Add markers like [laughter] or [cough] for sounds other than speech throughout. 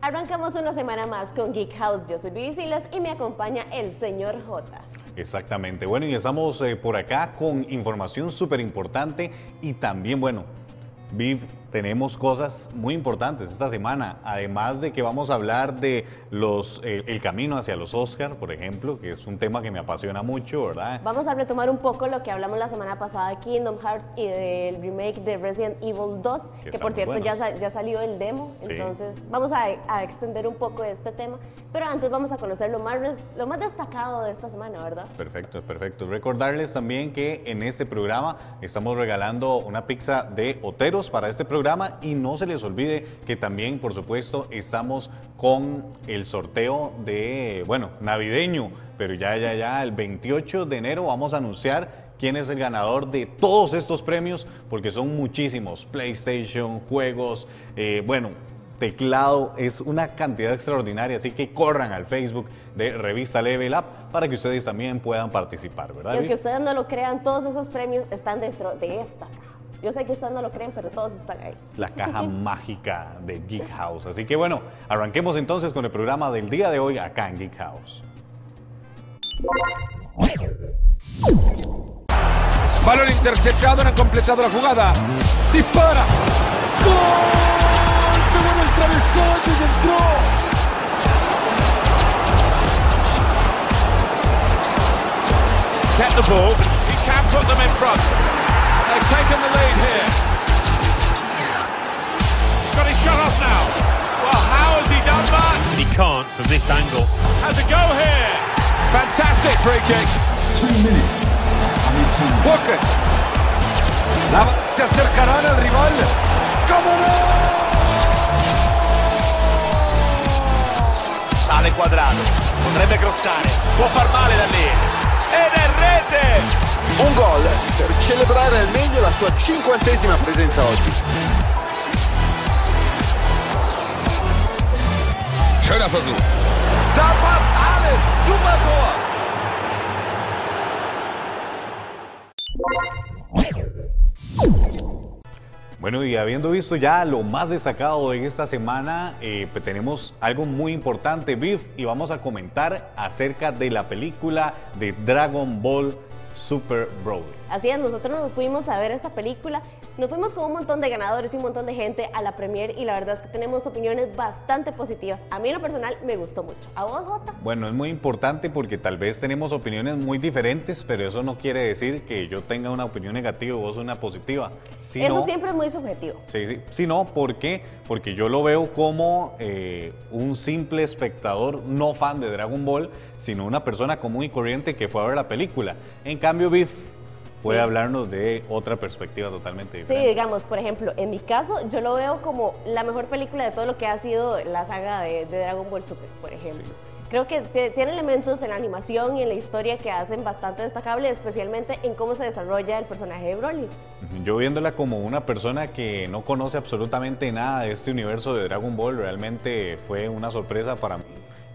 Arrancamos una semana más con Geek House. Yo soy Vivi Silas y me acompaña el señor J. Exactamente. Bueno, y estamos eh, por acá con información súper importante y también, bueno, Viv, tenemos cosas muy importantes esta semana, además de que vamos a hablar de los eh, el camino hacia los Oscars, por ejemplo, que es un tema que me apasiona mucho, ¿verdad? Vamos a retomar un poco lo que hablamos la semana pasada de Kingdom Hearts y del remake de Resident Evil 2, que, está por cierto ya, ya salió el demo, Sí. entonces vamos a, a extender un poco este tema, pero antes vamos a conocer lo más, lo más destacado de esta semana, ¿verdad? Perfecto, perfecto. Recordarles también que en este programa estamos regalando una pizza de Oteros para este programa y no se les olvide que también, por supuesto, estamos con el sorteo de, bueno, navideño, pero ya, ya, ya, el 28 de enero vamos a anunciar quién es el ganador de todos estos premios, porque son muchísimos, PlayStation, juegos, eh, bueno, teclado, es una cantidad extraordinaria, así que corran al Facebook de Revista Level Up para que ustedes también puedan participar, ¿verdad? Y aunque ustedes no lo crean, todos esos premios están dentro de esta caja. Yo sé que ustedes no lo creen, pero todos están ahí. Es la caja [laughs] mágica de Geek House. Así que bueno, arranquemos entonces con el programa del día de hoy acá en Geek House. Balón interceptado, no han completado la jugada. Dispara. ¡Gol! ¡Qué bueno el travesaño y entró! get the ball. He can put them in front. They've taken the lead here. Got his shot off now. Well, how has he done that? He can't from this angle. Has a go here. Fantastic free kick. Walker. La- se acercarán al rival. ¡Cómo no! Sale quadrato. Potrebbe crossare. Può far male da lì. Ed è rete. Un gol per celebrare al meglio la sua cinquantesima presenza oggi. Schöner Versuch. Da passt alles. Super Tor. Bueno, y habiendo visto ya lo más destacado de esta semana, eh, pues tenemos algo muy importante, Biff, y vamos a comentar acerca de la película de Dragon Ball Super Broly. Así es, nosotros nos fuimos a ver esta película, nos fuimos con un montón de ganadores y un montón de gente a la premier y la verdad es que tenemos opiniones bastante positivas. A mí en lo personal me gustó mucho. ¿A vos, Jota? Bueno, es muy importante porque tal vez tenemos opiniones muy diferentes, pero eso no quiere decir que yo tenga una opinión negativa y vos una positiva. Si Eso no- siempre es muy subjetivo. Sí, sí. Si no, ¿por qué? Porque yo lo veo como eh, un simple espectador no fan de Dragon Ball, sino una persona común y corriente que fue a ver la película. En cambio, Biff puede Sí. hablarnos de otra perspectiva totalmente Sí, diferente. digamos, por ejemplo, en mi caso, yo lo veo como la mejor película de todo lo que ha sido la saga de, de Dragon Ball Super, por ejemplo. Creo que tiene elementos en la animación y en la historia que hacen bastante destacable, especialmente en cómo se desarrolla el personaje de Broly. Yo viéndola como una persona que no conoce absolutamente nada de este universo de Dragon Ball, realmente fue una sorpresa para mí.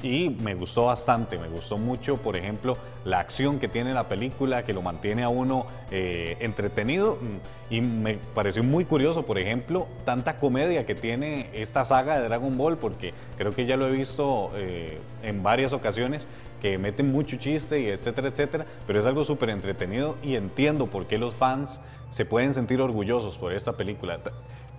Y me gustó bastante, me gustó mucho, por ejemplo, la acción que tiene la película, que lo mantiene a uno eh, entretenido. mm, Y me pareció muy curioso, por ejemplo, tanta comedia que tiene esta saga de Dragon Ball, porque creo que ya lo he visto eh, en varias ocasiones, que meten mucho chiste y etcétera, etcétera, pero es algo súper entretenido y entiendo por qué los fans se pueden sentir orgullosos por esta película.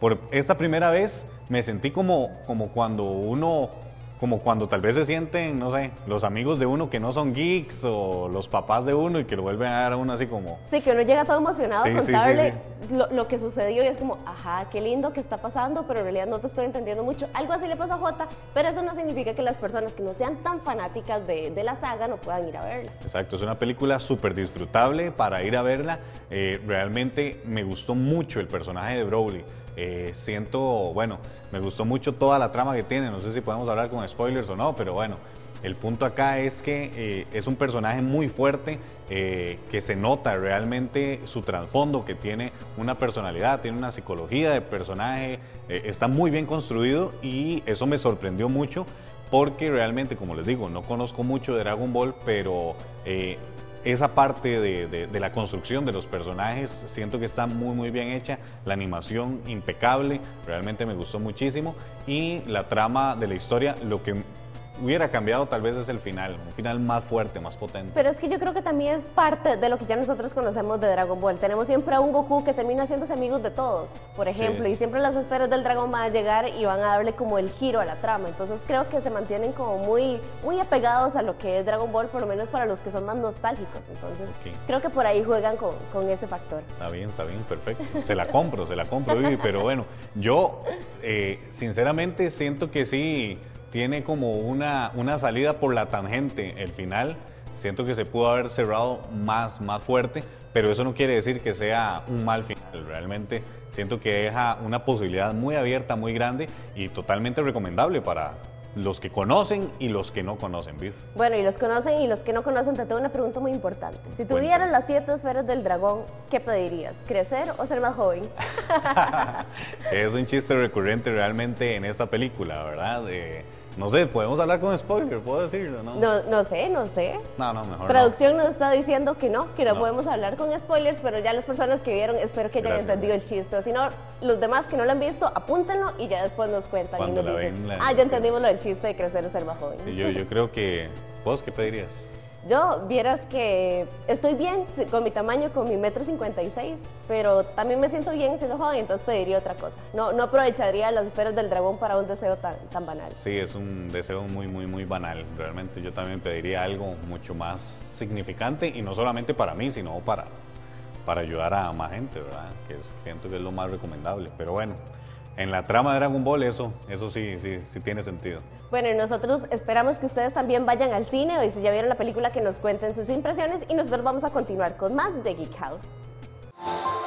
Por esta primera vez me sentí como, como cuando uno, como cuando tal vez se sienten, no sé, los amigos de uno que no son geeks o los papás de uno y que lo vuelven a dar a uno así como... Sí, que uno llega todo emocionado Sí, a sí, contarle sí. Lo, lo que sucedió y es como, ajá, qué lindo que está pasando, pero en realidad no te estoy entendiendo mucho. Algo así le pasó a Jota, pero eso no significa que las personas que no sean tan fanáticas de, de la saga no puedan ir a verla. Exacto, es una película súper disfrutable para ir a verla. Eh, realmente me gustó mucho el personaje de Broly. Eh, siento, bueno, me gustó mucho toda la trama que tiene. No sé si podemos hablar con spoilers o no, pero bueno, el punto acá es que eh, es un personaje muy fuerte, eh, que se nota realmente su trasfondo, que tiene una personalidad, tiene una psicología de personaje, eh, está muy bien construido y eso me sorprendió mucho porque realmente, como les digo, no conozco mucho de Dragon Ball, pero esa parte de, de- la construcción de los personajes siento que está muy muy bien hecha, la animación impecable, realmente me gustó muchísimo y la trama de la historia, lo que hubiera cambiado tal vez es el final, un final más fuerte, más potente. Pero es que yo creo que también es parte de lo que ya nosotros conocemos de Dragon Ball. Tenemos siempre a un Goku que termina haciéndose amigos de todos, por ejemplo, Sí. y siempre las esferas del dragón van a llegar y van a darle como el giro a la trama. Entonces creo que se mantienen como muy, muy apegados a lo que es Dragon Ball, por lo menos para los que son más nostálgicos. Entonces creo que por ahí juegan con, con ese factor. Está bien, está bien, perfecto. Se la compro, se la compro, pero bueno, yo eh, sinceramente siento que sí tiene como una, una salida por la tangente el final. Siento que se pudo haber cerrado más, más fuerte, pero eso no quiere decir que sea un mal final. Realmente siento que deja una posibilidad muy abierta, muy grande y totalmente recomendable para los que conocen y los que no conocen, Viv. Bueno, y los conocen y los que no conocen, te tengo una pregunta muy importante. Si Cuéntame. tuvieras las siete esferas del dragón, ¿qué pedirías? ¿Crecer o ser más joven? [laughs] es un chiste recurrente realmente en esta película, ¿verdad? Eh, no sé, podemos hablar con spoiler, puedo decirlo, ¿no? No, no sé, no sé. no, no, mejor no. Producción nos está diciendo que no, que no, No. podemos hablar con spoilers, pero ya las personas que vieron espero que hayan Gracias. entendido el chiste. Si no, los demás que no lo han visto, apúntenlo y ya después nos cuentan Cuando y nos dicen, ven, ah, ya entendimos lo del chiste de crecer o ser más joven. Sí, yo, yo creo que... ¿Vos qué pedirías? Yo vieras que estoy bien con mi tamaño, con mi metro 56, pero también me siento bien siendo joven, entonces pediría otra cosa. No, no aprovecharía las esferas del dragón para un deseo tan, tan banal. Sí, es un deseo muy, muy, muy banal. Realmente yo también pediría algo mucho más significante y no solamente para mí, sino para, para ayudar a más gente, ¿verdad? Que es- siento que es lo más recomendable. Pero bueno, en la trama de Dragon Ball eso, eso sí, sí, sí tiene sentido. Bueno, y nosotros esperamos que ustedes también vayan al cine o si ya vieron la película que nos cuenten sus impresiones y nosotros vamos a continuar con más de Geek House.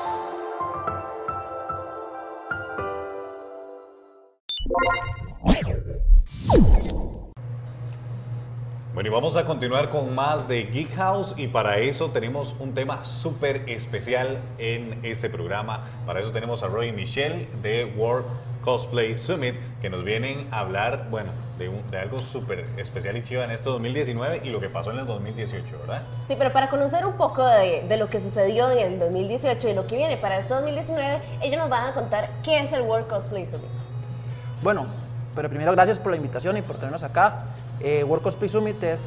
Bueno, y vamos a continuar con más de Geek House y para eso tenemos un tema súper especial en este programa. Para eso tenemos a Roy y Michelle de World Cosplay Summit que nos vienen a hablar, bueno, de, un- de algo súper especial y chiva en este 2019 y lo que pasó en el 2018, ¿verdad? Sí, pero para conocer un poco de, de lo que sucedió en el 2018 y lo que viene para este 2019, ellos nos van a contar qué es el World Cosplay Summit. Bueno, pero primero gracias por la invitación y por tenernos acá. Eh, World Cosplay Summit es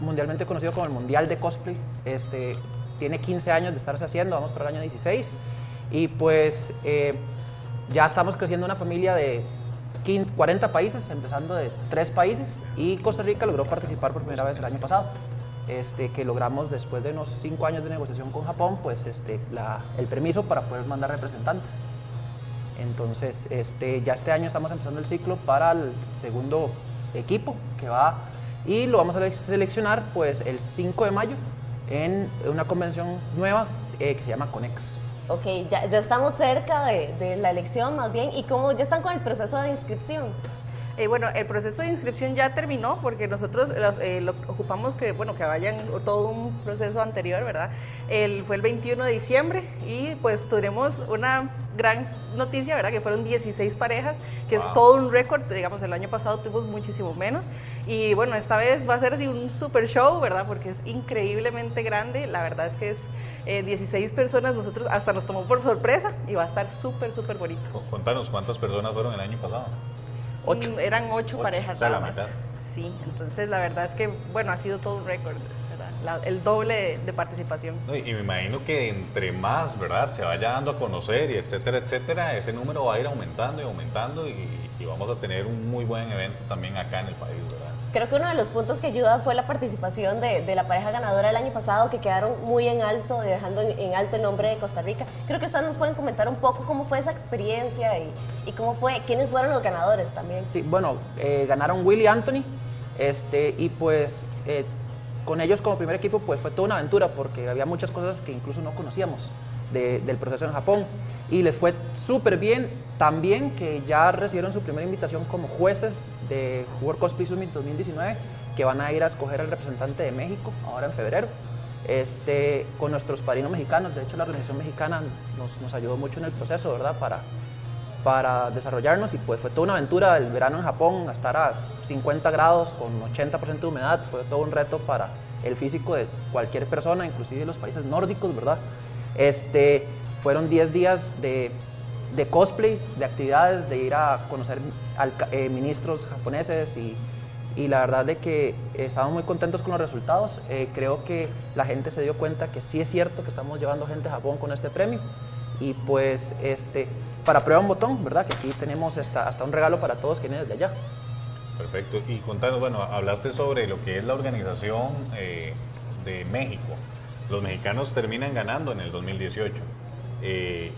mundialmente conocido como el Mundial de Cosplay. Este, tiene 15 años de estarse haciendo, vamos por el año 16. Y pues eh, ya estamos creciendo una familia de 15 40 países, empezando de 3 países. Y Costa Rica logró participar por primera vez el año pasado. Este, que logramos después de unos 5 años de negociación con Japón, pues este, la- el permiso para poder mandar representantes. Entonces, este, ya este año estamos empezando el ciclo para el segundo equipo que va y lo vamos a le- seleccionar pues el 5 de mayo en una convención nueva eh, que se llama Conex. Ok, ya, ya estamos cerca de, de la elección más bien y cómo ya están con el proceso de inscripción. Eh, bueno, el proceso de inscripción ya terminó porque nosotros los, eh, lo ocupamos que, bueno, que vayan todo un proceso anterior, ¿verdad? El, fue el 21 de diciembre y pues tuvimos una gran noticia, ¿verdad? Que fueron 16 parejas, que es Wow. todo un récord, digamos, el año pasado tuvimos muchísimo menos y bueno, esta vez va a ser así un super show, ¿verdad? Porque es increíblemente grande, la verdad es que es... eh, 16 personas, nosotros hasta nos tomó por sorpresa y va a estar súper, súper bonito. Contanos cuántas personas fueron el año pasado. Ocho. Mm, Eran ocho, Ocho, parejas o sea, la nada más. mitad. Sí, entonces la verdad es que, bueno, ha sido todo un récord. La- el doble de, de participación. No, Y y me imagino que entre más, ¿verdad? Se vaya dando a conocer y etcétera, etcétera, ese número va a ir aumentando y aumentando y, y vamos a tener un muy buen evento también acá en el país, ¿verdad? Creo que uno de los puntos que ayuda fue la participación de, de la pareja ganadora el año pasado, que quedaron muy en alto, dejando en, en alto el nombre de Costa Rica. Creo que ustedes nos pueden comentar un poco cómo fue esa experiencia y, y cómo fue, quiénes fueron los ganadores también. Sí, bueno, eh, ganaron Willy Anthony este, y pues eh, con ellos como primer equipo pues fue toda una aventura porque había muchas cosas que incluso no conocíamos de- del proceso en Japón y les fue súper bien también que ya recibieron su primera invitación como jueces de World Cosplay Summit 2019 que van a ir a escoger al representante de México ahora en febrero este, con nuestros padrinos mexicanos. De hecho, la organización mexicana nos, nos ayudó mucho en el proceso, ¿verdad? Para, para desarrollarnos y pues fue toda una aventura el verano en Japón, a estar a 50 grados con 80% de humedad, fue todo un reto para el físico de cualquier persona, inclusive de los países nórdicos, ¿verdad? Este, fueron 10 días de, cosplay, de actividades, de ir a conocer al, eh, ministros japoneses y, y, la verdad de que estamos muy contentos con los resultados. Eh, creo que la gente se dio cuenta que sí es cierto que estamos llevando gente a Japón con este premio y pues este, para prueba un botón, ¿verdad? Que aquí tenemos hasta, hasta un regalo para todos que vienen desde allá. Perfecto. Y contanos, bueno, hablaste sobre lo que es la organización eh, de México. Los mexicanos terminan ganando en el 2018. Eh,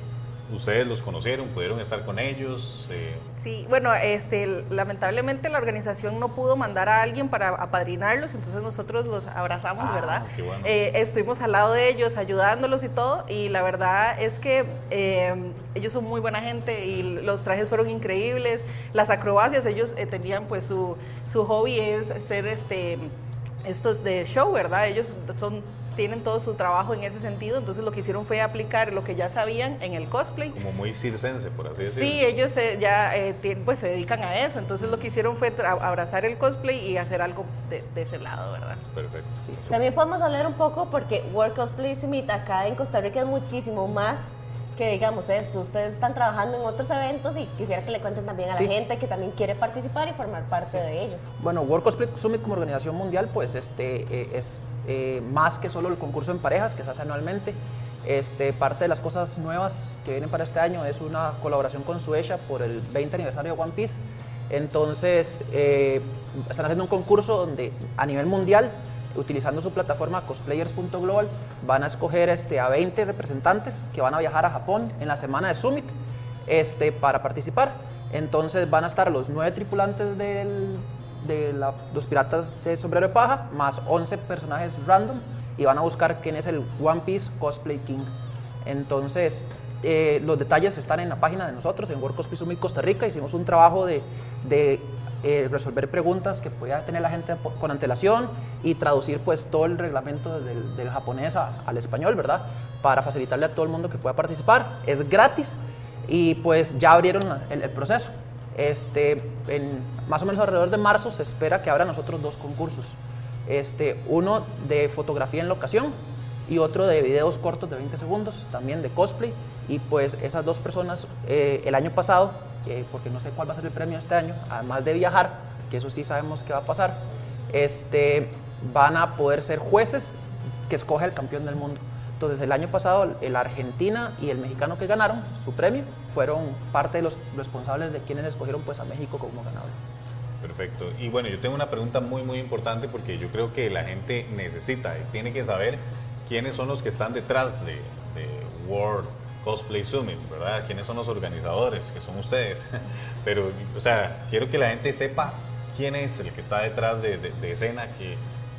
¿Ustedes los conocieron? ¿Pudieron estar con ellos? Eh, Sí, bueno, este, lamentablemente la organización no pudo mandar a alguien para apadrinarlos, entonces nosotros los abrazamos, Ah, ¿verdad? qué bueno. Eh, estuvimos al lado de ellos, ayudándolos y todo, y la verdad es que eh, ellos son muy buena gente y los trajes fueron increíbles, las acrobacias, ellos eh, tenían pues su, su hobby es ser este, estos de show, ¿verdad? Ellos son tienen todo su trabajo en ese sentido, entonces lo que hicieron fue aplicar lo que ya sabían en el cosplay. como muy circense, por así decirlo. Sí, ellos eh, ya eh, pues se dedican a eso, entonces lo que hicieron fue abrazar el cosplay y hacer algo de, de ese lado, ¿verdad? Perfecto. También podemos hablar un poco porque World Cosplay Summit acá en Costa Rica es muchísimo más que digamos esto. Ustedes están trabajando en otros eventos y quisiera que le cuenten también a Sí. la gente que también quiere participar y formar parte de ellos. Bueno, World Cosplay Summit como organización mundial, pues este, eh, es eh, más que solo el concurso en parejas que se hace anualmente. Este, parte de las cosas nuevas que vienen para este año es una colaboración con Suecia por el 20 aniversario de One Piece. Entonces, eh, están haciendo un concurso donde a nivel mundial, utilizando su plataforma cosplayers.global, van a escoger este, a 20 representantes que van a viajar a Japón en la semana de Summit este, para participar. Entonces van a estar los nueve tripulantes del- de la- los piratas de sombrero de paja, más 11 personajes random, y van a buscar quién es el One Piece Cosplay King. Entonces, eh, los detalles están en la página de nosotros, en World Cosplay Summit Costa Rica. Hicimos un trabajo de, de, eh, resolver preguntas que podía tener la gente con antelación y traducir pues todo el reglamento del, del japonés a- al español, ¿verdad? Para facilitarle a todo el mundo que pueda participar. Es gratis y pues ya abrieron el, el proceso. Este, más o menos alrededor de marzo se espera que abran nosotros dos concursos. Este, uno de fotografía en locación y otro de videos cortos de 20 segundos, también de cosplay. Y pues esas dos personas eh, el año pasado, porque no sé cuál va a ser el premio este año, además de viajar, que eso sí sabemos que va a pasar, este, van a poder ser jueces que escoge el campeón del mundo. Entonces el año pasado el Argentina y el mexicano que ganaron su premio fueron parte de los responsables de quienes escogieron pues a México como ganador. Perfecto. Y bueno, yo tengo una pregunta muy, muy importante porque yo creo que la gente necesita y tiene que saber quiénes son los que están detrás de, de World Cosplay Summit, ¿verdad? ¿Quiénes son los organizadores? Que son ustedes. [laughs] Pero, o sea, quiero que la gente sepa quién es el que está detrás de, de- de escena, que,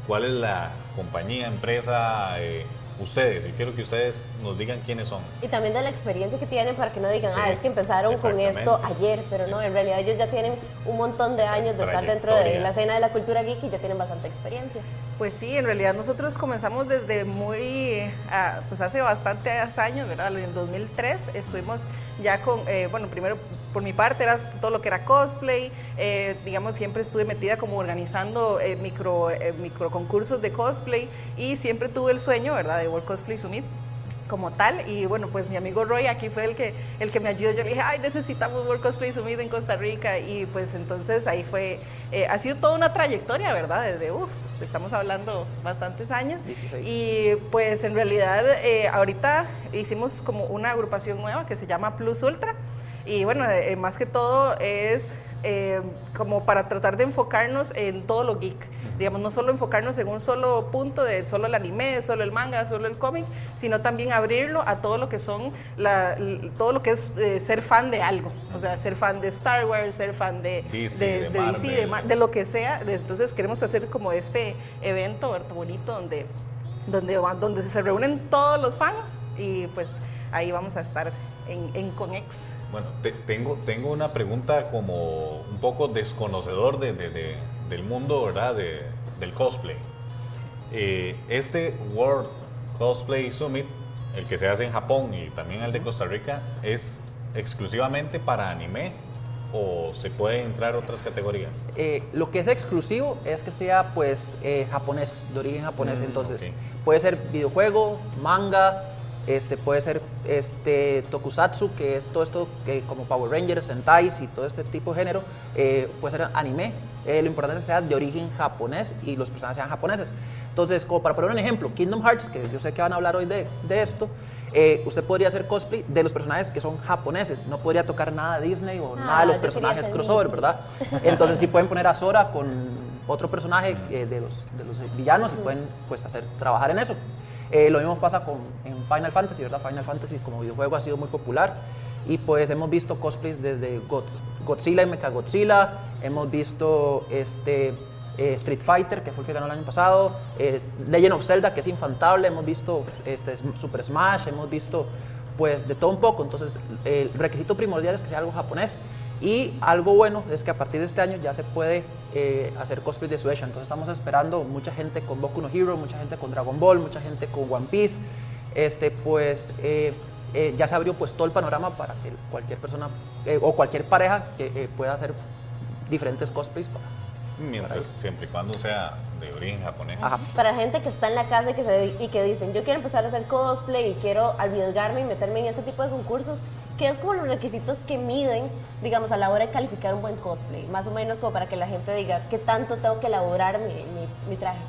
cuál es la compañía, empresa, eh, ustedes. Yo quiero que ustedes nos digan quiénes son. Y también de la experiencia que tienen para que no digan, Sí, ah, es que empezaron con esto ayer, pero no, en realidad ellos ya tienen un montón de años de estar dentro de la escena de la cultura geek y ya tienen bastante experiencia. Pues sí, en realidad nosotros comenzamos desde muy, ah, pues hace bastantes años, ¿verdad? En 2003 estuvimos ya con, eh, bueno, primero por mi parte era todo lo que era cosplay, eh, digamos, siempre estuve metida como organizando eh, micro, eh, micro concursos de cosplay y siempre tuve el sueño, ¿verdad?, de World Cosplay Summit como tal. Y bueno pues mi amigo Roy aquí fue el que el que me ayudó. Yo le dije ay necesitamos World Cosplay Summit en Costa Rica y pues entonces ahí fue eh, ha sido toda una trayectoria verdad desde uff estamos hablando bastantes años. 16. y pues en realidad eh, ahorita hicimos como una agrupación nueva que se llama Plus Ultra. Y bueno eh, más que todo es eh, como para tratar de enfocarnos en todo lo geek. Digamos, no solo enfocarnos en un solo punto de solo el anime, solo el manga, solo el cómic, sino también abrirlo a todo lo que son, la, todo lo que es eh, ser fan de algo. O sea, ser fan de Star Wars, ser fan de DC, de Marvel. de, Mar- de lo que sea. Entonces queremos hacer como este evento ¿verdad? bonito donde, donde, donde se reúnen todos los fans y pues ahí vamos a estar en, en Conex. Bueno, te- tengo, tengo una pregunta como un poco desconocedor de, de- de- del mundo, ¿verdad? De- del cosplay. Eh, este World Cosplay Summit, el que se hace en Japón y también el de Costa Rica, es exclusivamente para anime o se puede entrar otras categorías? Eh, lo que es exclusivo es que sea pues eh, japonés, de origen japonés. Mm, Entonces ok. puede ser videojuego, manga, este, puede ser este, tokusatsu, que es todo esto que como Power Rangers, Sentais y todo este tipo de género. eh, puede ser anime. Eh, lo importante es que sea de origen japonés y los personajes sean japoneses. Entonces, como para poner un ejemplo, Kingdom Hearts, que yo sé que van a hablar hoy de, de esto, eh, usted podría hacer cosplay de los personajes que son japoneses. No podría tocar nada de Disney o nada de los personajes crossover. ¿verdad? Entonces sí pueden poner a Sora con otro personaje eh, de, los, de los villanos y pueden pues hacer trabajar en eso. Eh, lo mismo pasa con en Final Fantasy, ¿verdad? Final Fantasy como videojuego ha sido muy popular y pues hemos visto cosplays desde God- Godzilla y Mechagodzilla, hemos visto este eh, Street Fighter, que fue el que ganó el año pasado, eh, Legend of Zelda, que es infantable, hemos visto este, Super Smash, hemos visto pues de todo un poco, entonces el requisito primordial es que sea algo japonés. Y algo bueno es que a partir de este año ya se puede eh, hacer cosplay de Suecia, entonces estamos esperando mucha gente con Boku no Hero, mucha gente con Dragon Ball, mucha gente con One Piece, este pues eh, ya se abrió pues todo el panorama para que cualquier persona eh, o cualquier pareja que eh, pueda hacer diferentes cosplays para, Mientras, siempre y cuando sea de origen japonés. Ajá. Para gente que está en la casa y que, se, y que dicen, yo quiero empezar a hacer cosplay y quiero arriesgarme y meterme en este tipo de concursos, ¿qué es como los requisitos que miden, digamos, a la hora de calificar un buen cosplay? Más o menos como para que la gente diga, ¿qué tanto tengo que elaborar mi, mi, mi traje?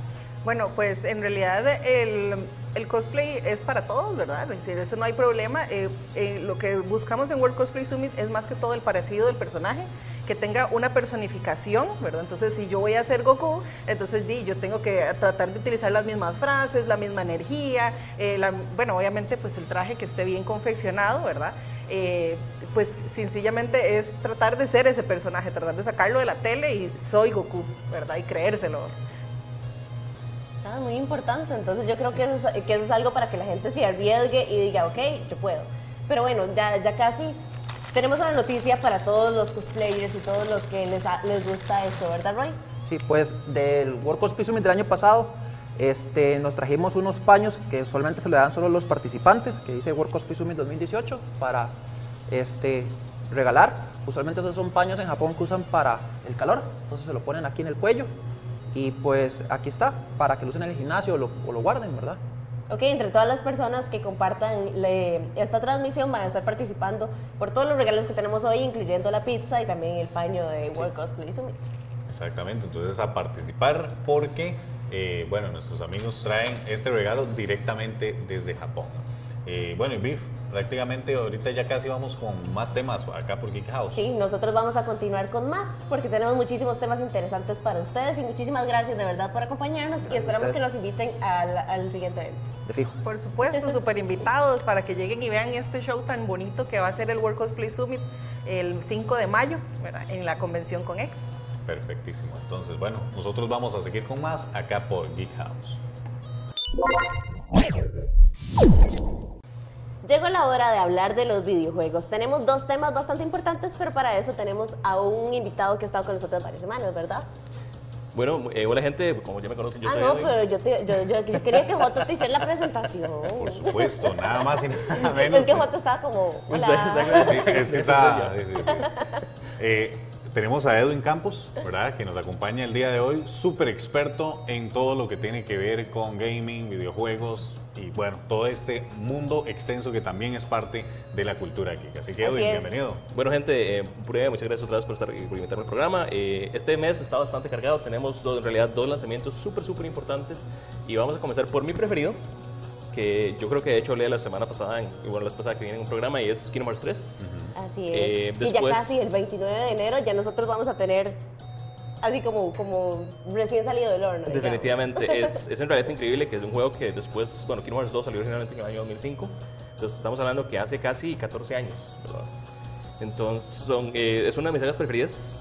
Bueno, pues en realidad el, el cosplay es para todos, ¿verdad? Es decir, eso no hay problema. Eh, eh, lo que buscamos en World Cosplay Summit es más que todo el parecido del personaje, que tenga una personificación, ¿verdad? Entonces, si yo voy a ser Goku, entonces di, yo tengo que tratar de utilizar las mismas frases, la misma energía, eh, la- bueno, obviamente pues el traje que esté bien confeccionado, ¿verdad? Eh, pues sencillamente es tratar de ser ese personaje, tratar de sacarlo de la tele y soy Goku, ¿verdad? Y creérselo. Muy importante, entonces yo creo que eso, es, que eso es algo para que la gente se arriesgue y diga, ok, yo puedo. Pero bueno, ya, ya casi tenemos una noticia para todos los cosplayers y todos los que les, les gusta esto, ¿verdad, Roy? Sí, pues del World Cosplay Summit del año pasado, este, nos trajimos unos paños que usualmente se le dan solo a los participantes, que dice World Cosplay Summit 2018, para este, regalar. Usualmente esos son paños en Japón que usan para el calor, entonces se lo ponen aquí en el cuello y pues aquí está, para que lo usen en el gimnasio o lo, o lo guarden, ¿verdad? Ok, entre todas las personas que compartan le- esta transmisión van a estar participando por todos los regalos que tenemos hoy, incluyendo la pizza y también el paño de World Cosplay Summit. Exactamente, entonces a participar porque, eh, bueno, nuestros amigos traen este regalo directamente desde Japón. Eh, bueno, y Beef, prácticamente ahorita ya casi vamos con más temas acá por Geek House. Sí, nosotros vamos a continuar con más porque tenemos muchísimos temas interesantes para ustedes y muchísimas gracias de verdad por acompañarnos y esperamos que nos inviten al, al siguiente evento. De fijo. Por supuesto, [laughs] súper invitados para que lleguen y vean este show tan bonito que va a ser el World Cosplay Summit el 5 de mayo ¿verdad? en la convención con X. Perfectísimo. Entonces, bueno, nosotros vamos a seguir con más acá por Geek House. Llegó la hora de hablar de los videojuegos. Tenemos dos temas bastante importantes, pero para eso tenemos a un invitado que ha estado con nosotros varias semanas, ¿verdad? Bueno, eh, hola gente, como ya me conocen, yo ah, soy no, Edwin. pero yo, te- yo, yo- yo quería que Joto te hiciera la presentación. Por supuesto, nada más y nada menos. Es que Joto estaba como, Pues, hola. Sí, es que [laughs] sí, sí. Eh, tenemos a Edwin Campos, ¿verdad? Que nos acompaña el día de hoy, súper experto en todo lo que tiene que ver con gaming, videojuegos y bueno, todo este mundo extenso que también es parte de la cultura geek. Así que Así Edwin, es. bienvenido. Bueno, gente, eh, prueba, muchas gracias otra vez por, estar, por invitarme al programa. Eh, este mes está bastante cargado, tenemos dos, en realidad dos lanzamientos súper, súper importantes y vamos a comenzar por mi preferido, que yo creo que de hecho hablé la semana pasada, en, y bueno, la vez pasada que viene en un programa y es Kingdom Hearts 3. Así es. Eh, y después- ya casi el 29 de enero ya nosotros vamos a tener así como, como recién salido del horno. digamos. Definitivamente, [laughs] es, es en realidad increíble que es un juego que después, bueno, Kingdom Hearts 2 salió originalmente en el año 2005, entonces estamos hablando que hace casi 14 años, ¿verdad? Entonces, son, eh, es una de mis sagas preferidas.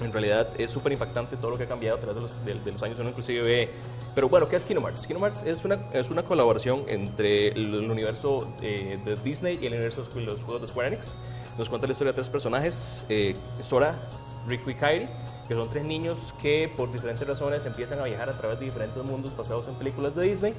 En realidad es súper impactante todo lo que ha cambiado a través de los, años. Uno inclusive ve... Pero bueno, ¿qué es Kingdom Hearts? Es una, es una colaboración entre el, el universo eh, de Disney y el universo de los juegos de Square Enix. Nos cuenta la historia de tres personajes, eh, Sora, Riku y Kairi, que son tres niños que por diferentes razones empiezan a viajar a través de diferentes mundos basados en películas de Disney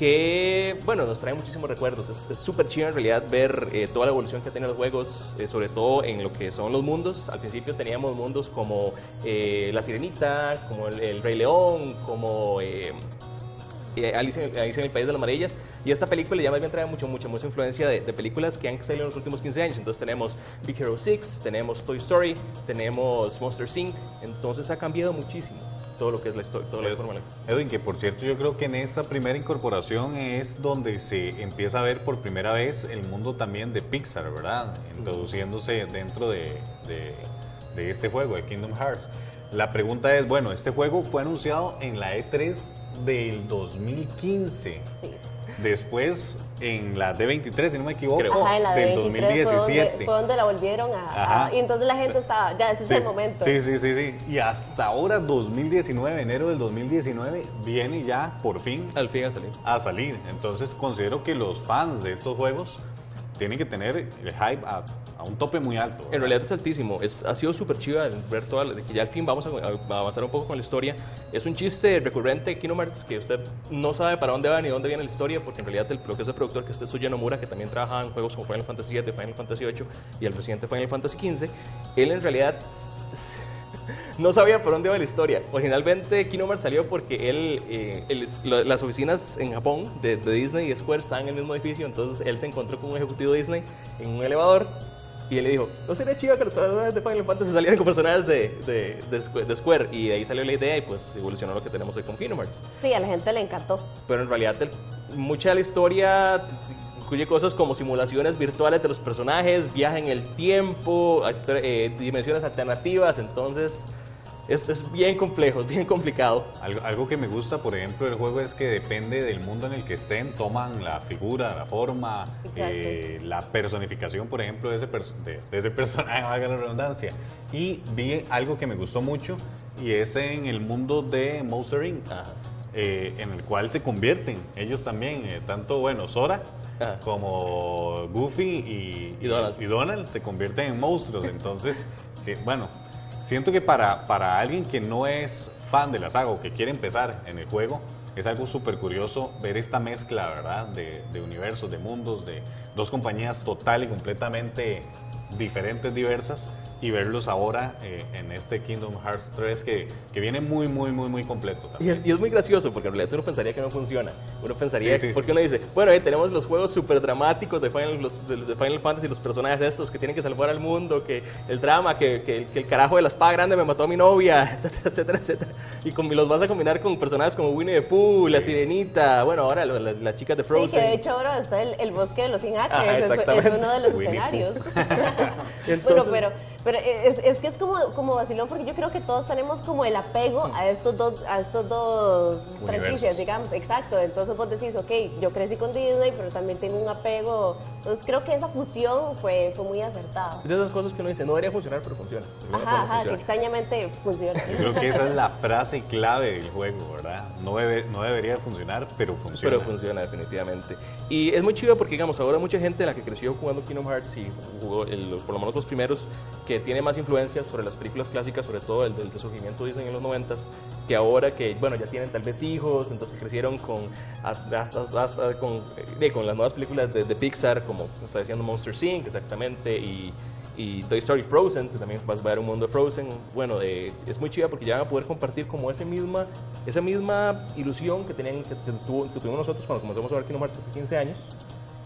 que, bueno, nos trae muchísimos recuerdos. Es súper chido en realidad ver eh, toda la evolución que han tenido los juegos, eh, sobre todo en lo que son los mundos. Al principio teníamos mundos como eh, La Sirenita, como el, el Rey León, como... eh, eh, el- Alicia en el País de las Maravillas. Y esta película ya más bien trae mucho, mucha, mucha influencia de, de películas que han salido en los últimos 15 años. Entonces tenemos Big Hero 6, tenemos Toy Story, tenemos Monster Inc. Entonces ha cambiado muchísimo todo lo que es la historia, todo lo que es la forma Edwin, que por cierto yo creo que en esta primera incorporación es donde se empieza a ver por primera vez el mundo también de Pixar, ¿verdad? Introduciéndose dentro de, de- de este juego, de Kingdom Hearts. La pregunta es, bueno, este juego fue anunciado en la E3 del 2015. Sí. Después en la D23, si no me equivoco, Creo. Ajá, en la de del 23 fue donde, 2017. fue donde la volvieron a, a-. Y entonces la gente Sí. estaba, ya, este es el momento. Sí, sí, sí, sí. Y hasta ahora, 2019, enero del 2019, viene ya por fin Al fin ha salido. a salir. Entonces considero que los fans de estos juegos tienen que tener el hype a, a un tope muy alto. En ¿verdad? realidad es altísimo. Es, ha sido súper chido ver toda la- de que ya al fin vamos a, a avanzar un poco con la historia. Es un chiste recurrente de Kingdom Hearts que usted no sabe para dónde va ni dónde viene la historia, porque en realidad el, lo que es el productor, que es Tetsuya Nomura, que también trabaja en juegos como Final Fantasy VII, Final Fantasy VIII y el reciente Final Fantasy XV, él en realidad [laughs] no sabía por dónde iba la historia. Originalmente Kingdom Hearts salió porque él, eh, él lo- las oficinas en Japón de, de Disney y Square estaban en el mismo edificio, entonces él se encontró con un ejecutivo de Disney en un elevador y él le dijo, ¿no sería chido que los personajes de Final Fantasy salieran con personajes de, de, de Square, de Square? Y de ahí salió la idea y pues evolucionó lo que tenemos hoy con Kingdom Hearts. Sí, a la gente le encantó. Pero en realidad el- mucha de la historia incluye cosas como simulaciones virtuales de los personajes, viaje en el tiempo, eh, dimensiones alternativas, entonces es, es bien complejo, [laughs] bien complicado. Algo, algo que me gusta, por ejemplo, del juego es que depende del mundo en el que estén, toman la figura, la forma, eh, la personificación, por ejemplo, de ese, de, de ese personaje, [laughs] valga la redundancia. Y vi algo que me gustó mucho y es en el mundo de Monster Inc. Ajá. eh, en el cual se convierten ellos también, eh, tanto, bueno, Sora Ajá. como Goofy y, Y Donald. y Donald se convierten en monstruos. Entonces, sí, bueno, siento que para, para alguien que no es fan de la saga o que quiere empezar en el juego, es algo súper curioso ver esta mezcla, ¿verdad? De, de universos, de mundos, de dos compañías total y completamente diferentes, diversas, y verlos ahora eh, en este Kingdom Hearts 3 que, que viene muy, muy, muy, muy completo. Y es, y es muy gracioso porque en realidad uno pensaría que no funciona. Uno pensaría, Sí, sí, porque sí. uno dice, bueno, eh, tenemos los juegos súper dramáticos de Final, los- de, de Final Fantasy, los personajes estos que tienen que salvar al mundo, que el drama, que, que el- que el carajo de la espada grande me mató a mi novia, [laughs] etcétera, etcétera, etcétera. Y, con- los vas a combinar con personajes como Winnie the Pooh, La Sirenita, bueno, ahora lo- la- las chicas de Sí, Frozen. que de hecho ahora está el, el bosque de los 100 acres, Ajá, es- es, uno de los Winnie escenarios. [laughs] [laughs] Entonces- bueno, pero, pero es, es que es como, como vacilón porque yo creo que todos tenemos como el apego a estos dos, a estos dos franquicias, digamos, exacto. Entonces vos decís, ok, yo crecí con Disney, pero también tengo un apego. Entonces creo que esa fusión fue, fue muy acertada. de esas cosas que uno dice, no debería funcionar, pero funciona. Ajá, forma ajá, que funciona. extrañamente funciona. Yo creo que esa es la frase clave del juego, ¿verdad? No, debe- no debería funcionar, pero funciona. Pero funciona definitivamente. Y es muy chido porque, digamos, ahora mucha gente la que creció jugando Kingdom Hearts y jugó el- por lo menos los primeros, que tiene más influencia sobre las películas clásicas, sobre todo el del resurgimiento Disney en los noventas, que ahora que, bueno, ya tienen tal vez hijos, entonces crecieron con, hasta- hasta con, eh, con las nuevas películas de, de Pixar, como está diciendo Monster Inc., exactamente, y, y Toy Story Frozen, que también vas a ver un mundo de Frozen. Bueno, eh, es muy chida porque ya van a poder compartir como ese misma, esa misma ilusión que, tenían, que, que tuvo- que tuvimos nosotros cuando comenzamos a ver Kingdom Hearts hace 15 años,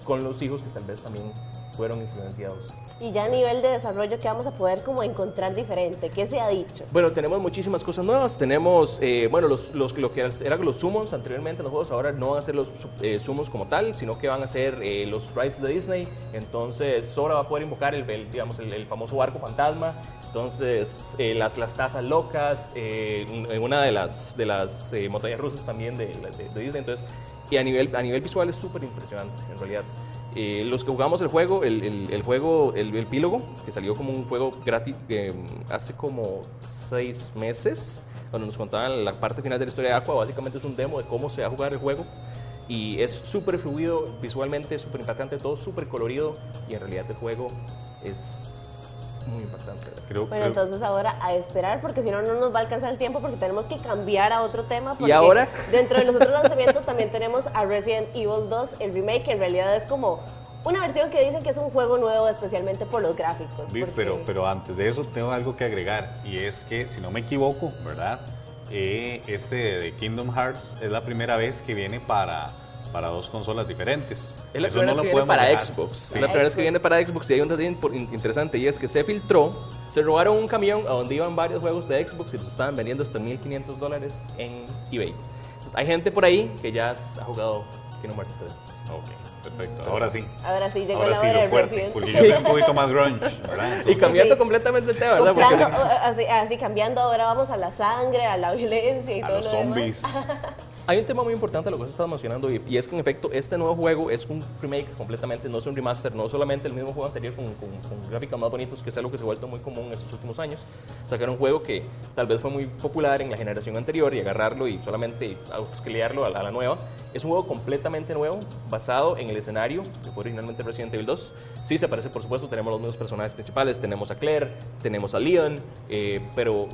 con los hijos que tal vez también fueron influenciados. Y ya a nivel de desarrollo, ¿qué vamos a poder como encontrar diferente? ¿Qué se ha dicho? Bueno, tenemos muchísimas cosas nuevas. Tenemos, eh, bueno, los, los- lo que eran los summons anteriormente en los juegos, ahora no van a ser los eh, como tal, sino que van a ser eh, los rides de Disney. Entonces, Sora va a poder invocar el, el, digamos, el, el famoso barco fantasma. Entonces, eh, las, las tazas locas, eh, una de las, de las eh, montañas rusas también de, de- de Disney. Entonces, y a nivel, a nivel visual es súper impresionante, en realidad. Eh, los que jugamos el juego, el, el- juego, el, el epílogo, que salió como un juego gratis eh, hace como seis meses, cuando nos contaban la parte final de la historia de Aqua, básicamente es un demo de cómo se va a jugar el juego. Y es súper fluido, visualmente súper impactante, todo súper colorido. Y en realidad el juego es, muy impactante. Creo, Bueno, creo- entonces ahora a esperar, porque si no, no nos va a alcanzar el tiempo, porque tenemos que cambiar a otro tema. Porque ahora? Dentro de los otros lanzamientos también tenemos a Resident Evil 2, el remake, que en realidad es como una versión que dicen que es un juego nuevo, especialmente por los gráficos. Porque- pero, pero antes de eso tengo algo que agregar y es que si no me equivoco, ¿verdad? Eh, este de Kingdom Hearts es la primera vez que viene para, para dos consolas diferentes. Es la Eso primera no vez que viene para dejar. Xbox. Sí. Es la primera vez que viene para Xbox y hay un detalle interesante y es que se filtró, se robaron un camión a donde iban varios juegos de Xbox y los estaban vendiendo hasta 1.500 dólares en eBay. Entonces, hay gente por ahí que ya ha jugado Kingdom Hearts 3. Ok, perfecto. Ahora sí. Ahora sí llegó Ahora la sí, hora lo del fuerte. Porque yo soy un poquito más grunge, [laughs] ¿verdad? Y cambiando sí. completamente el tema, ¿verdad? Porque Comprando, o- así, así cambiando, ahora vamos a la sangre, a la violencia y a todo los lo demás. [laughs] Hay un tema muy importante, lo que se está mencionando, y, y es que en efecto este nuevo juego es un remake completamente, no es un remaster, no solamente el mismo juego anterior con, con- gráficos más bonitos, que es algo que se ha vuelto muy común en estos últimos años. Sacar un juego que tal vez fue muy popular en la generación anterior y agarrarlo y solamente upscalearlo a, a la nueva. Es un juego completamente nuevo, basado en el escenario que fue originalmente Resident Evil 2. Sí se parece, por supuesto, tenemos los mismos personajes principales, tenemos a Claire, tenemos a Leon, eh, pero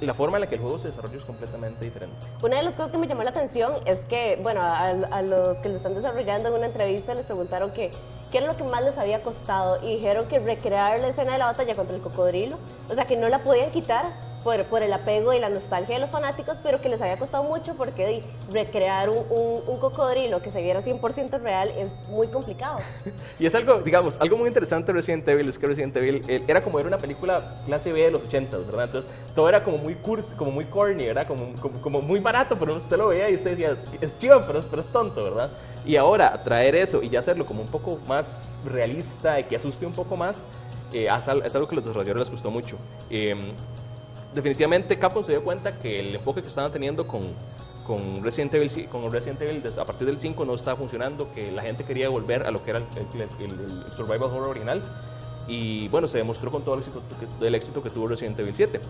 la forma en la que el juego se desarrolla es completamente diferente. Una de las cosas que me llamó la atención es que, bueno, a, a los que lo están desarrollando en una entrevista les preguntaron que qué era lo que más les había costado y dijeron que recrear la escena de la batalla contra el cocodrilo, o sea, que no la podían quitar por, por el apego y la nostalgia de los fanáticos, pero que les había costado mucho porque recrear un, un- un cocodrilo que se viera 100% real es muy complicado. [laughs] Y es algo, digamos, algo muy interesante de Resident Evil es que Resident Evil eh, era como era una película clase B de los 80, ¿verdad? Entonces todo era como muy cursi, como muy corny, ¿verdad? Como, como, como muy barato, pero usted lo veía y usted decía, es chido, pero, pero es tonto, ¿verdad? Y ahora traer eso y ya hacerlo como un poco más realista que asuste un poco más, eh, es algo que a los desarrolladores les gustó mucho. Eh, definitivamente Capcom se dio cuenta que el enfoque que estaban teniendo con, con Resident Evil, con Resident Evil a partir del 5 no estaba funcionando, que la gente quería volver a lo que era el, el- el- el survival horror original. Y bueno, se demostró con todo el éxito que, tuvo Resident Evil 7.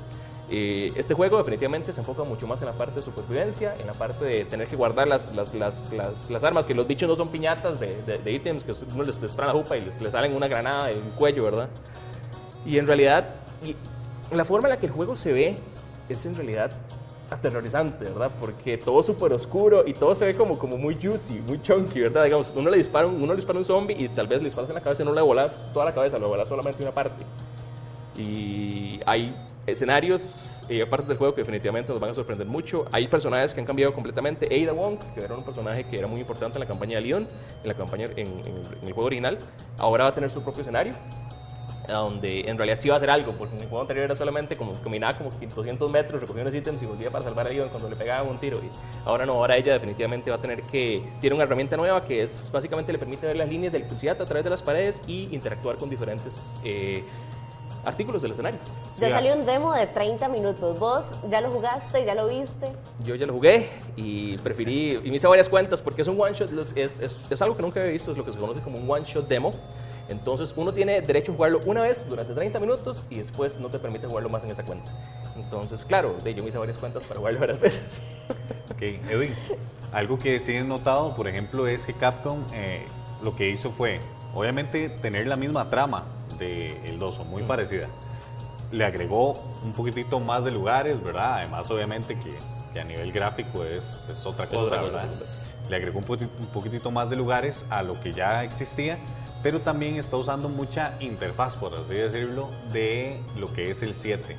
Eh, este juego definitivamente se enfoca mucho más en la parte de supervivencia, en la parte de tener que guardar las, las, las, las, las armas, que los bichos no son piñatas de, de, de ítems, que uno les disparan la jupa y les, les salen una granada en el cuello, ¿verdad? Y en realidad, y la forma en la que el juego se ve es en realidad aterrorizante, ¿verdad? Porque todo súper oscuro y todo se ve como, como muy juicy, muy chunky, ¿verdad? Digamos, uno le dispara, un- uno le dispara un zombie y tal vez le disparas en la cabeza no le volas toda la cabeza, le volas solamente una parte. Y hay escenarios y partes del juego que definitivamente nos van a sorprender mucho. Hay personajes que han cambiado completamente. Ada Wong, que era un personaje que era muy importante en la campaña de Leon, en la campaña en el juego original, ahora va a tener su propio escenario a donde en realidad sí va a hacer algo, porque en el juego anterior era solamente como caminaba como 200 metros, recogía unos ítems y volvía para salvar a Leon cuando le pegaban un tiro. Y ahora no, ahora ella definitivamente va a tener que, tiene una herramienta nueva que es básicamente le permite ver las líneas de electricidad a través de las paredes y interactuar con diferentes eh, artículos del escenario. Ya Sí, salió un demo de 30 minutos. ¿Vos ya lo jugaste? ¿Ya lo viste? Yo ya lo jugué y preferí, y me hice varias cuentas porque es un one shot, es, es, es algo que nunca había visto, es lo que se conoce como un one shot demo. Entonces uno tiene derecho a jugarlo una vez durante 30 minutos y después no te permite jugarlo más en esa cuenta. Entonces, claro, de, yo me hice varias cuentas para jugarlo varias [laughs] veces. Ok, Edwin, algo que sí he notado, por ejemplo, es que Capcom eh, lo que hizo fue, obviamente, tener la misma trama del el 2, o muy parecida. Le agregó un poquitito más de lugares, ¿verdad? Además, obviamente, que, que a nivel gráfico es, es otra Es cosa, otra ¿verdad? Le agregó un poquitito más de lugares a lo que ya existía, pero también está usando mucha interfaz, por así decirlo, de lo que es el 7,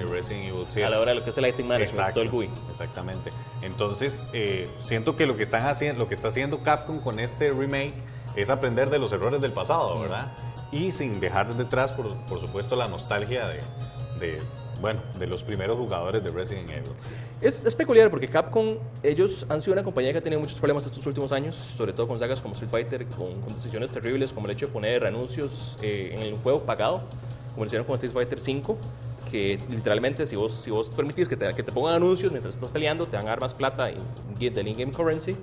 el Resident Evil 7. Mm. A la hora de lo que es el item management, Exacto, todo el GUI. Exactamente. Entonces, eh, siento que lo que están haciendo, lo que está haciendo Capcom con este remake es aprender de los errores del pasado, ¿verdad? Y sin dejar detrás, por, por supuesto, la nostalgia de, de, bueno, de los primeros jugadores de Resident Evil. Es, es peculiar porque Capcom, ellos han sido una compañía que ha tenido muchos problemas estos últimos años, sobre todo con sagas como Street Fighter, con, con decisiones terribles como el hecho de poner anuncios eh, en el juego pagado, como lo hicieron con Street Fighter 5, que literalmente si vos, si vos permitís que te, que te pongan anuncios mientras estás peleando, te dan armas plata y del in-game currency.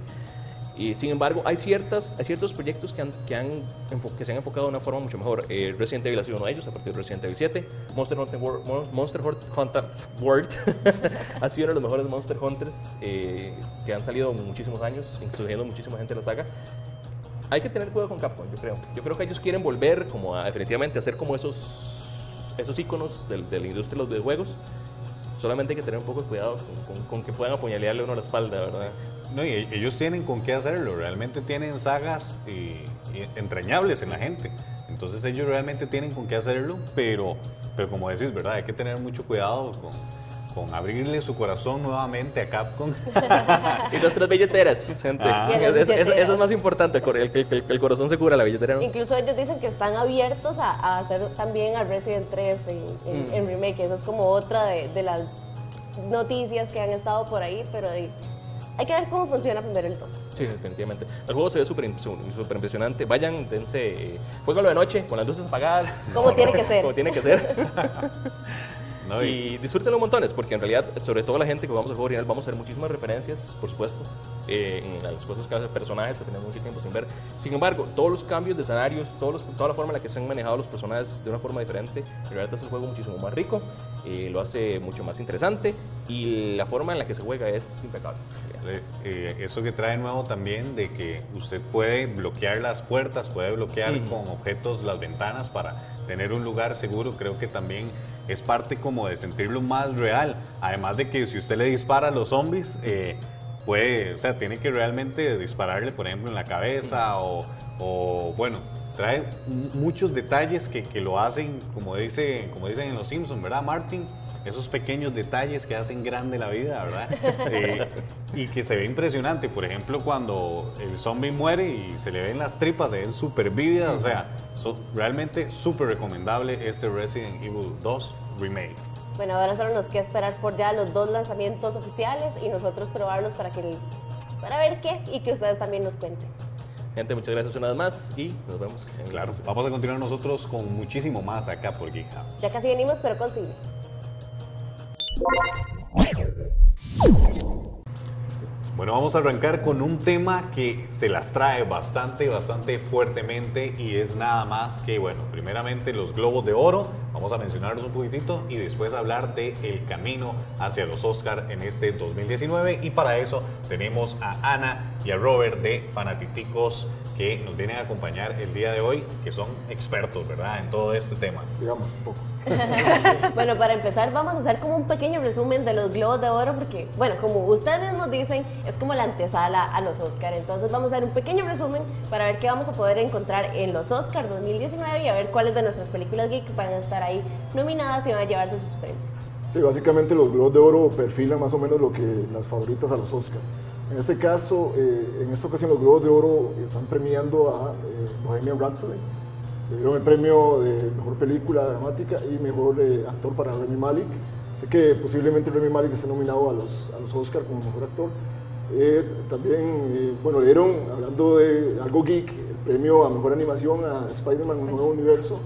Y sin embargo, hay, ciertas, hay ciertos proyectos que, han, que, han que se han enfocado de una forma mucho mejor. Eh, Resident Evil ha sido uno de ellos a partir de Resident Evil 7. Monster Hunter World, Mon- Monster Hunter World [laughs] ha sido uno de los mejores Monster Hunters eh, que han salido muchísimos años, incluyendo muchísima gente en la saga. Hay que tener cuidado con Capcom, yo creo. Yo creo que ellos quieren volver como a definitivamente hacer como esos esos íconos de, de la industria de los videojuegos. Solamente hay que tener un poco de cuidado con, con- con que puedan apuñalearle a uno la espalda, ¿verdad? No, y e- ellos tienen con qué hacerlo, realmente tienen sagas eh, eh, entrañables en la gente. Entonces ellos realmente tienen con qué hacerlo, pero, pero como decís, ¿verdad? Hay que tener mucho cuidado con, con abrirle su corazón nuevamente a Capcom. [laughs] Y nuestras billeteras, gente. Ah. Y eso es más importante, el, el- el- el corazón se cura, la billetera. Incluso ellos dicen que están abiertos a, a hacer también al Resident 3 en, en- Mm. en remake. Eso es como otra de, de las noticias que han estado por ahí, pero de- hay que ver cómo funciona primero el 2. Sí, definitivamente. El juego se ve súper súper impresionante. Vayan, dense, eh, de noche, con las luces apagadas. [laughs] Como tiene que ser. Como tiene que ser. [laughs] ¿no? Y- y disfrútenlo montones, porque en realidad, sobre todo la gente que vamos al juego original, vamos a ver muchísimas referencias, por supuesto, eh, en las cosas que hacen personajes que tenemos mucho tiempo sin ver. Sin embargo, todos los cambios de escenarios, todos los- toda la forma en la que se han manejado los personajes de una forma diferente, en realidad hace el juego muchísimo más rico, eh, lo hace mucho más interesante y la forma en la que se juega es impecable. Eh, eh, eso que trae nuevo también de que usted puede bloquear las puertas, puede bloquear con objetos las ventanas para tener un lugar seguro, creo que también es parte como de sentirlo más real. Además de que si usted le dispara a los zombies, eh, puede, o sea, tiene que realmente dispararle, por ejemplo, en la cabeza o, o, bueno, trae muchos detalles que, que lo hacen, como, dice, como dicen en Los Simpsons, ¿verdad, Martin? Esos pequeños detalles que hacen grande la vida, ¿verdad? [laughs] Eh, y que se ve impresionante. Por ejemplo, cuando el zombie muere y se le ven las tripas, se ven súper vívidas. O sea, so- realmente súper recomendable este Resident Evil 2 Remake. Bueno, ahora solo nos queda esperar por ya los dos lanzamientos oficiales y nosotros probarlos para que para ver qué y que ustedes también nos cuenten. Gente, muchas gracias una vez más y nos vemos en Claro, vamos a continuar nosotros con muchísimo más acá por House. Ya casi venimos, pero consigue. Bueno, vamos a arrancar con un tema que se las trae bastante, bastante fuertemente y es nada más que, bueno, primeramente los globos de oro, vamos a mencionarlos un poquitito y después hablar de el camino hacia los Oscar en este 2019 y para eso tenemos a Ana y a Robert de Fanatiticos que nos vienen a acompañar el día de hoy, que son expertos, ¿verdad?, en todo este tema. digamos, un poco. [laughs] Bueno, para empezar vamos a hacer como un pequeño resumen de los Globos de Oro porque, bueno, como ustedes mismos dicen, es como la antesala a los Oscar. Entonces vamos a hacer un pequeño resumen para ver qué vamos a poder encontrar en los Oscar 2019 y a ver cuáles de nuestras películas geek van a estar ahí nominadas y van a llevarse sus premios. Sí, básicamente los Globos de Oro perfilan más o menos lo que las favoritas a los Oscar. En este caso, eh, en esta ocasión los Globos de Oro están premiando a eh, Bohemian Rhapsody. Le dieron el premio de mejor película dramática y mejor eh, actor para Remy Malik. Sé que posiblemente Remy Malik esté nominado a los, a los Oscar como mejor actor. También, bueno, le dieron, hablando de algo geek, el premio a mejor animación a Spider-Man Un Nuevo Universo.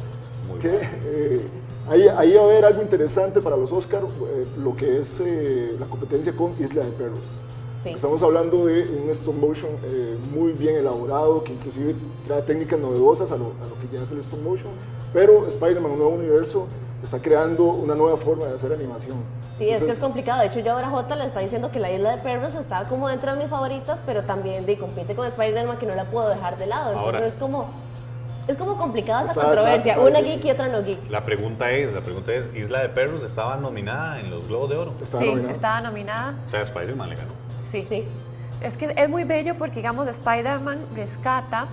Muy que, ahí, ahí va a haber algo interesante para los Oscar, eh, lo que es eh, la competencia con Isla de Perros. Sí. Estamos hablando de un stop motion eh, muy bien elaborado, que inclusive trae técnicas novedosas a lo, a lo que ya es el stop motion, pero Spider-Man, un nuevo universo, está creando una nueva forma de hacer animación. Sí, es que es Entonces, complicado. De hecho, yo ahora J le está diciendo que la isla de perros está como dentro de mis favoritas, pero también de, compite con Spider-Man que no la puedo dejar de lado. Entonces Ahora- es como es como complicada esa controversia. está- está Una geek y otra no geek. La pregunta es, la pregunta es, ¿Isla de Perros estaba nominada en los Globos de Oro? está Sí, nominado. estaba nominada. O sea, Spider-Man le ganó. Sí. Sí. Es que es muy bello porque, digamos, Spider-Man rescata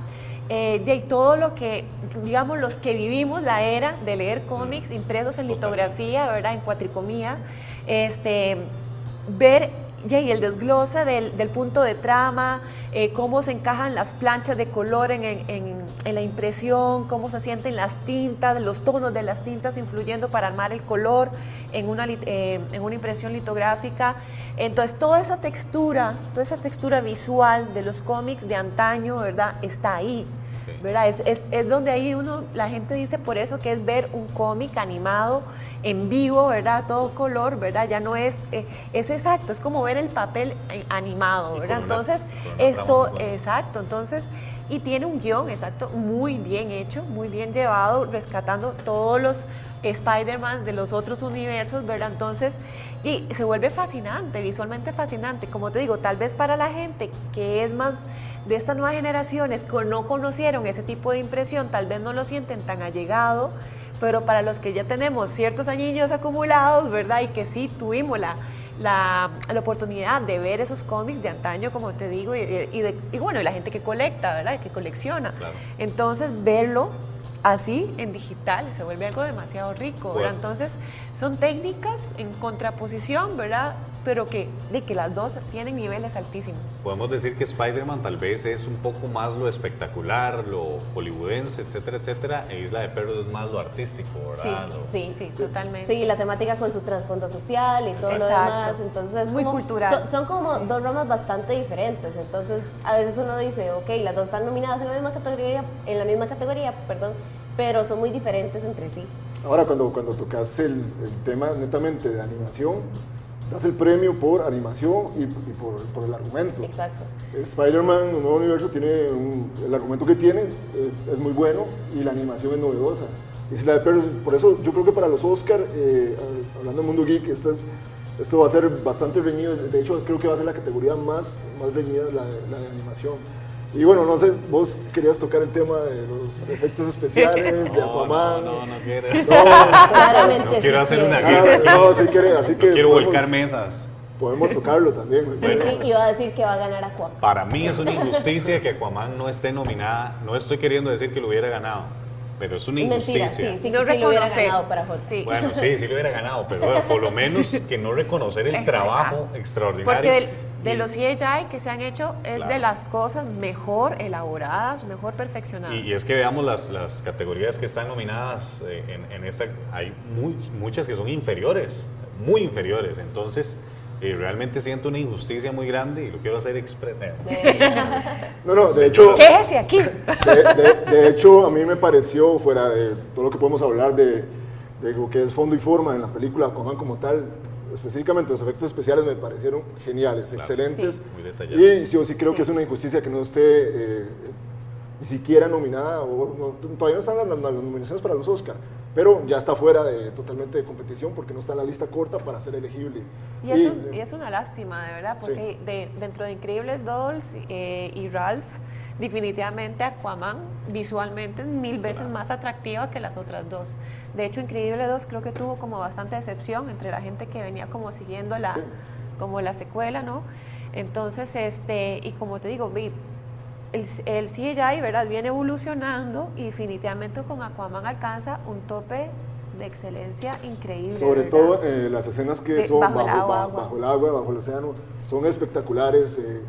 eh, de todo lo que, digamos, los que vivimos la era de leer cómics impresos en litografía, ¿verdad? En cuatricomía, este, ver Jay, el desglose del, del punto de trama, eh, cómo se encajan las planchas de color en, en- en- la impresión, cómo se sienten las tintas, los tonos de las tintas influyendo para armar el color en una, eh, en una impresión litográfica. Entonces, toda esa textura, toda esa textura visual de los cómics de antaño, ¿verdad? Está ahí. ¿verdad? Es, es- es donde ahí uno, la gente dice por eso que es ver un cómic animado en vivo, ¿verdad? Todo color, ¿verdad? Ya no es, eh, es exacto, es como ver el papel eh, animado, ¿verdad? Entonces, esto, exacto, entonces, y tiene un guion, exacto, muy bien hecho, muy bien llevado, rescatando todos los Spider-Man de los otros universos, ¿verdad? Entonces, y se vuelve fascinante, visualmente fascinante. Como te digo, tal vez para la gente que es más de estas nuevas generaciones que no conocieron ese tipo de impresión, tal vez no lo sienten tan allegado, pero para los que ya tenemos ciertos añillos acumulados, ¿verdad? Y que sí tuvimos la, la, la oportunidad de ver esos cómics de antaño, como te digo, y, y de- y bueno, y la gente que colecta, ¿verdad? Que colecciona. Entonces, verlo así en digital se vuelve algo demasiado rico, ¿verdad? Entonces, son técnicas en contraposición, ¿verdad? Pero que, de que las dos tienen niveles altísimos. Podemos decir que Spider-Man tal vez es un poco más lo espectacular, lo hollywoodense, etcétera, etcétera, e Isla de Perros es más lo artístico, ¿verdad? Lo- Sí, Sí, totalmente. Sí, la temática con su trasfondo social y todo lo Exacto. demás. Entonces, Muy como- cultural. Son, son como dos ramas bastante diferentes. Entonces, a veces uno dice, ok, las dos están nominadas en la misma categoría, en la misma categoría, perdón, pero son muy diferentes entre sí. Ahora, cuando, cuando tocas el, el tema netamente de animación, das el premio por animación y, y por, por el argumento. Exacto. Spider-Man, un nuevo universo, tiene un- el argumento que tiene eh, es muy bueno y la animación es novedosa. Isla de Perros, por eso yo creo que para los Oscar, eh, hablando del mundo geek, esta es- esto va a ser bastante reñido. De hecho, creo que va a ser la categoría más, más reñida, la, de- la de animación. Y bueno, no sé, vos querías tocar el tema de los efectos especiales, de [laughs] No, Aquaman. no, no, no quiero. [laughs] Claramente No quiero hacer una quiere. Ah, guerra. no, sí quiere, así que quiero podemos- volcar mesas. Podemos tocarlo también. Sí, sí, iba a decir que va a ganar Aquaman. Para mí es una injusticia que Aquaman no esté nominada. No estoy queriendo decir que lo hubiera ganado, pero es una Mentira, injusticia. sí, sí, No sí lo hubiera ganado para. Sí. Bueno, sí, sí lo hubiera ganado, pero bueno, por lo menos que no reconocer el Exacto. trabajo extraordinario. Porque de, los CGI que se han hecho es Claro. de las cosas mejor elaboradas, mejor perfeccionadas. Y, y es que veamos las, las categorías que están nominadas eh, en, en esta, hay muy- muchas que son inferiores, muy inferiores. Entonces, eh, realmente siento una injusticia muy grande y lo quiero hacer expreso. [laughs] No, no, de hecho, Quéjese aquí. de, de- de hecho, a mí me pareció, fuera de todo lo que podemos hablar de, de lo que es fondo y forma en la película Aquaman como tal, específicamente los efectos especiales me parecieron geniales, excelentes. Sí. Muy. Y yo sí creo Sí. que es una injusticia que no esté eh, ni siquiera nominada, o no- todavía no están las, las nominaciones para los Oscar, pero ya está fuera de, totalmente de competición porque no está en la lista corta para ser elegible. Y es, Y- un- y es una lástima, de verdad, porque de- dentro de Increíbles Dolls eh, y Ralph, definitivamente Aquaman visualmente es mil veces más atractiva que las otras dos. De hecho, Increíble 2 creo que tuvo como bastante decepción entre la gente que venía como siguiendo la, Sí. como la secuela, ¿no? Entonces, este, y como te digo, vi, el, el CGI, ¿verdad? Viene evolucionando y definitivamente con Aquaman alcanza un tope de excelencia increíble. Sobre ¿verdad? todo eh, las escenas que De- son bajo bajo, el agua, ba- agua. bajo el agua, bajo el océano, son espectaculares. eh,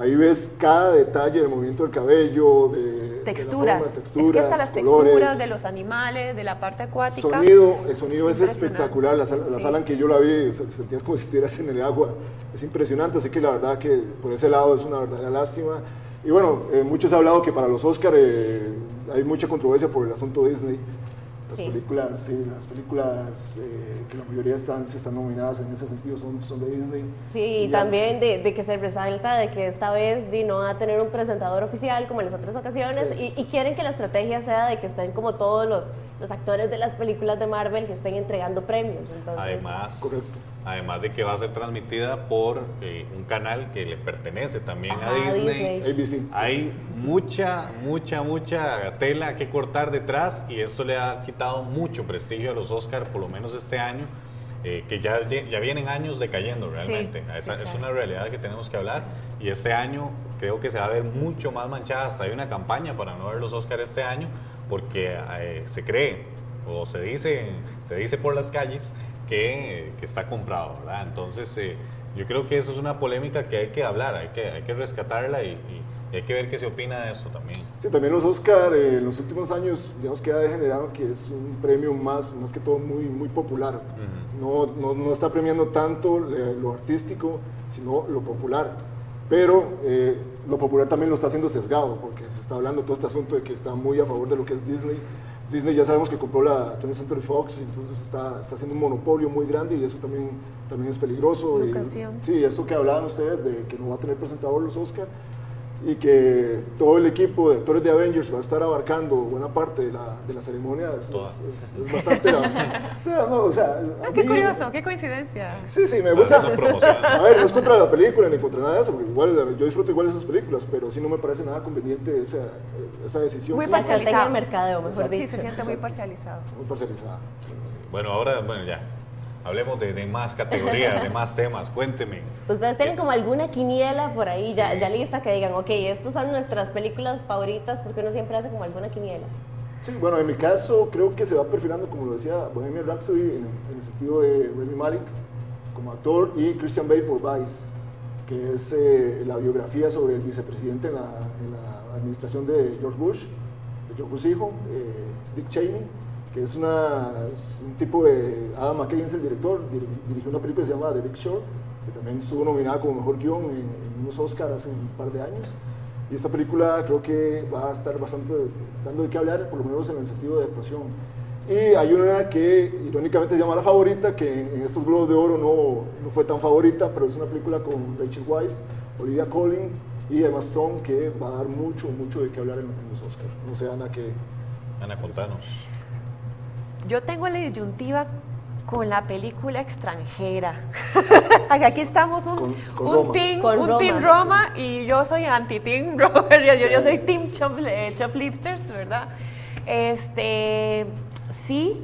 ahí ves cada detalle del movimiento del cabello, de, de la texturas. forma, texturas. es que hasta las colores, texturas de los animales, de la parte acuática. Sonido, el sonido es, espectacular. La, sala- la sala en que yo la vi, se- sentías como si estuvieras en el agua. Es impresionante, así que la verdad que por ese lado es una verdadera lástima. Y bueno, eh, muchos han hablado que para los Oscar hay mucha controversia por el asunto Disney. Las Sí. películas, sí, las películas eh, que la mayoría están, sí están nominadas en ese sentido son, son de Disney. Sí, Y también de, de que se resalta de que esta vez di, no va a tener un presentador oficial como en las otras ocasiones y, y quieren que la estrategia sea de que estén como todos los, los actores de las películas de Marvel que estén entregando premios. Entonces, Además, Correcto. Además de que va a ser transmitida por eh, un canal que le pertenece también Ajá, a Disney. Disney. ABC. Hay mucha, mucha, mucha tela que cortar detrás y esto le ha quitado mucho prestigio a los Oscars, por lo menos este año, eh, que ya, ya vienen años decayendo realmente. Sí, Esa- sí, Es claro. una realidad que tenemos que hablar y este año creo que se va a ver mucho más manchada. Hasta hay una campaña para no ver los Oscars este año porque eh, se cree o se dice, se dice por las calles que, que está comprado, ¿verdad? Entonces, eh, yo creo que eso es una polémica que hay que hablar, hay que, hay que rescatarla y, y- hay que ver qué se opina de esto también. Sí, también los Oscar eh, en los últimos años, digamos que ha degenerado que es un premio más, más que todo muy, muy popular. no, no, no está premiando tanto eh, lo artístico, sino lo popular. Pero eh, lo popular también lo está haciendo sesgado, porque se está hablando todo este asunto de que está muy a favor de lo que es Disney. Disney ya sabemos que compró la 20th Century Fox, entonces está, está haciendo un monopolio muy grande y eso también, también es peligroso. Y, sí, esto que hablaban ustedes de que no va a tener presentador los Oscar. Y que todo el equipo de actores de Avengers va a estar abarcando buena parte de la, de la ceremonia es, es- es- es bastante... o sea, no, o sea, a Ah, qué mí- curioso, qué coincidencia. Sí, sí, me gusta. A ver, no es contra la película ni contra nada de eso, porque igual yo disfruto igual esas películas, pero sí no me parece nada conveniente esa, esa decisión. Muy parcializado. del mercadeo, mejor Exacto. Sí, dicho. se siente muy parcializado. Muy parcializada. Bueno, ahora, bueno, ya. Hablemos de, de más categorías, de más temas. Cuénteme. ¿Ustedes tienen como alguna quiniela por ahí ya, ya lista que digan, ok, estas son nuestras películas favoritas? Porque uno siempre hace como alguna quiniela. Sí, bueno, en mi caso creo que se va perfilando, como lo decía, Bohemian Rhapsody en, en el sentido de Remy Malik como actor y Christian Bale por Vice, que es eh, la biografía sobre el vicepresidente en la, en la administración de George Bush, de George Bush hijo, eh, Dick Cheney, que es, una, es un tipo de... Adam McKay es el director, dir- dirigió una película que se llama The Big Short, que también estuvo nominada como mejor guion en, en unos Oscars hace un par de años. Y esta película creo que va a estar bastante dando de qué hablar, por lo menos en el sentido de actuación. Y hay una que irónicamente se llama La Favorita, que en, estos Globos de Oro no, no fue tan favorita, pero es una película con Rachel Weisz, Olivia Colling y Emma Stone que va a dar mucho, mucho de qué hablar en, en los Oscars. No sé, Ana, que... Ana, contanos. Yo tengo la disyuntiva con la película extranjera. [laughs] Aquí estamos un, Con- con un Roma. team, Con un Roma. team Roma y yo soy anti-team [laughs] Roma. Yo, yo, yo soy team Chop- eh, Choplifters, ¿verdad? Este, sí,